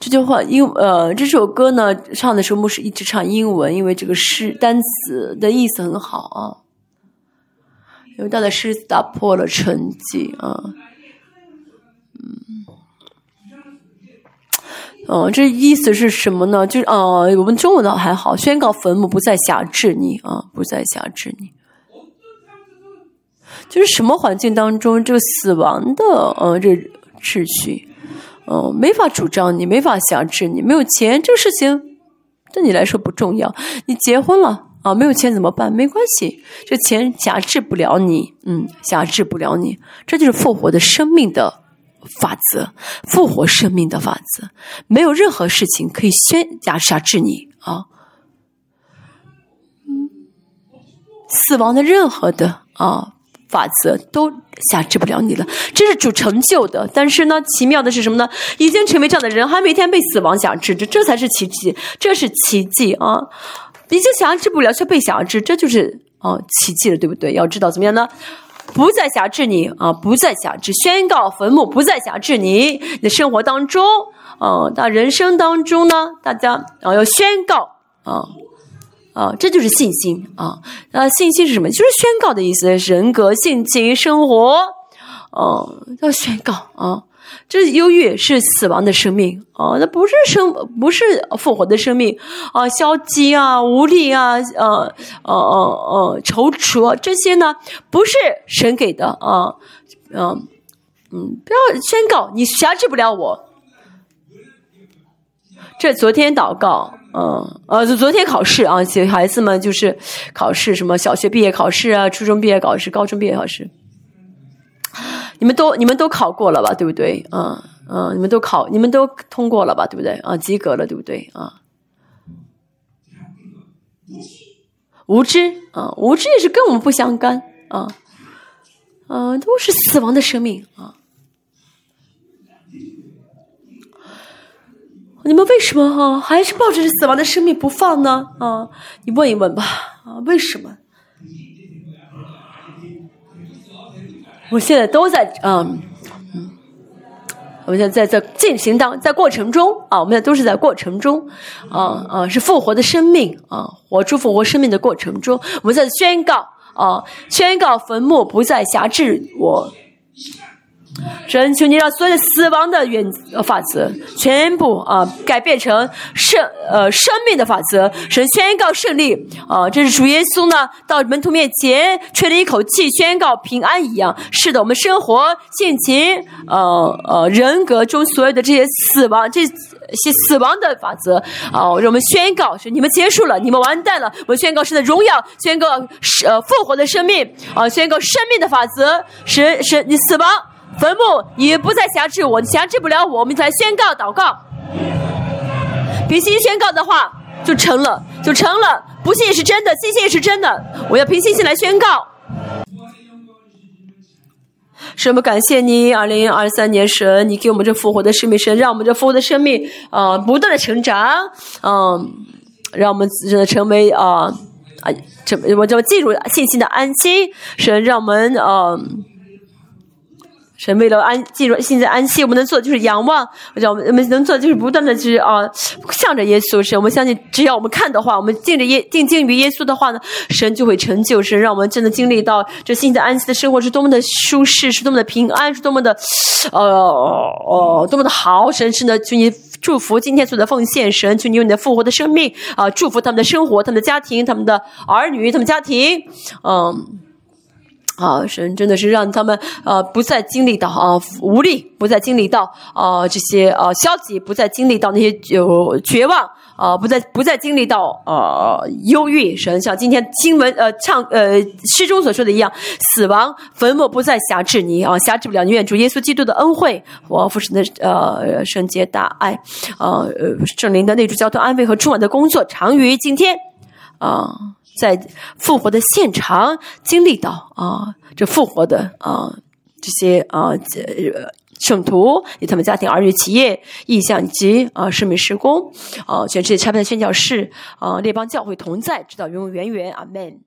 这句话英呃这首歌呢唱的时候牧师一直唱英文，因为这个诗单词的意思很好啊。因为他的诗打破了沉寂啊，嗯。哦，这意思是什么呢？就是啊，我们中文倒还好，宣告坟墓不再辖制你啊，不再辖制你。就是什么环境当中，这个死亡的呃这秩序，嗯，没法主张你，没法辖制你。没有钱，这个事情对你来说不重要。你结婚了啊，没有钱怎么办？没关系，这钱辖制不了你，嗯，辖制不了你。这就是复活的生命的。法则，复活生命的法则，没有任何事情可以宣压杀制你啊！死亡的任何的啊法则都辖制不了你了，这是主成就的。但是呢，奇妙的是什么呢？已经成为这样的人，还每天被死亡辖制这，这才是奇迹，这是奇迹啊！已经辖制不了，却被辖制，这就是啊奇迹了，对不对？要知道怎么样呢？不再辖制你啊！不再辖制，宣告坟墓不再辖制你。你的生活当中，啊，到人生当中呢，大家啊要宣告啊啊，这就是信心啊！那信心是什么？就是宣告的意思，人格、性情、生活，哦，要宣告啊。这忧郁是死亡的生命啊，那不是生，不是复活的生命啊，消极啊，无力啊，呃，呃，呃，呃，踌躇这些呢，不是神给的啊，嗯，嗯，不要宣告你辖制不了我。这昨天祷告，嗯，呃，昨天考试啊，小孩子们就是考试，什么小学毕业考试啊，初中毕业考试，高中毕业考试。你们都你们都考过了吧，对不对？嗯嗯，你们都考，你们都通过了吧，对不对？啊，及格了，对不对？啊，无知啊，无知也是跟我们不相干啊，嗯，都是死亡的生命啊。你们为什么哈还是抱着死亡的生命不放呢？啊，你问一问吧，啊，为什么？我现在都在嗯嗯，我们现在在进行当在过程中啊，我们现在都是在过程中啊啊，是复活的生命啊，活出复活生命的过程中，我们在宣告啊，宣告坟墓不再辖制我。神求你让所有的死亡的原法则全部啊改变成生呃生命的法则。神宣告胜利啊，这是主耶稣呢到门徒面前吹了一口气，宣告平安一样。是的，我们生活性情呃呃人格中所有的这些死亡这些死亡的法则啊，让我们宣告是你们结束了，你们完蛋了。我们宣告神的荣耀，宣告是呃复活的生命啊，宣告生命的法则，神神你死亡。坟墓也不再辖制我，辖制不了我，我们才宣告祷告。平心宣告的话就成了，就成了。不信也是真的，信心是真的。我要凭信心来宣告。神，我感谢你，二零二三年神，你给我们这复活的生命，神让我们这复活的生命啊不断的成长，嗯，让我们真的成为啊啊，这我就进入信心的安心。神让我们嗯。神为了安进入现在安息，我们能做就是仰望；我们我们能做就是不断的就是啊，向着耶稣。神，我们相信，只要我们看的话，我们敬着耶敬敬于耶稣的话呢，神就会成就。神让我们真的经历到这现在安息的生活是多么的舒适，是多么的平安，是多么的呃多么的好。神是呢，求你祝福今天所的奉献。神，求你用你的复活的生命啊，祝福他们的生活，他们的家庭，他们的儿女，他们家庭，嗯。啊，神真的是让他们呃不再经历到啊无力，不再经历到啊这些啊消极，不再经历到那些有绝望啊，不再不再经历到呃忧郁。神像今天经文呃唱呃诗中所说的一样，死亡坟墓不再辖制你啊，辖制不了你。愿主耶稣基督的恩惠，我父神的呃圣洁大爱，呃圣灵的内住交通安慰和充满的工作，长于今天啊，在复活的现场经历到啊这复活的啊这些啊这。圣徒以他们家庭、儿女、企业、意向及啊使命施工，啊全世界差派的宣教士啊列邦教会同在，直到永永远远，阿门。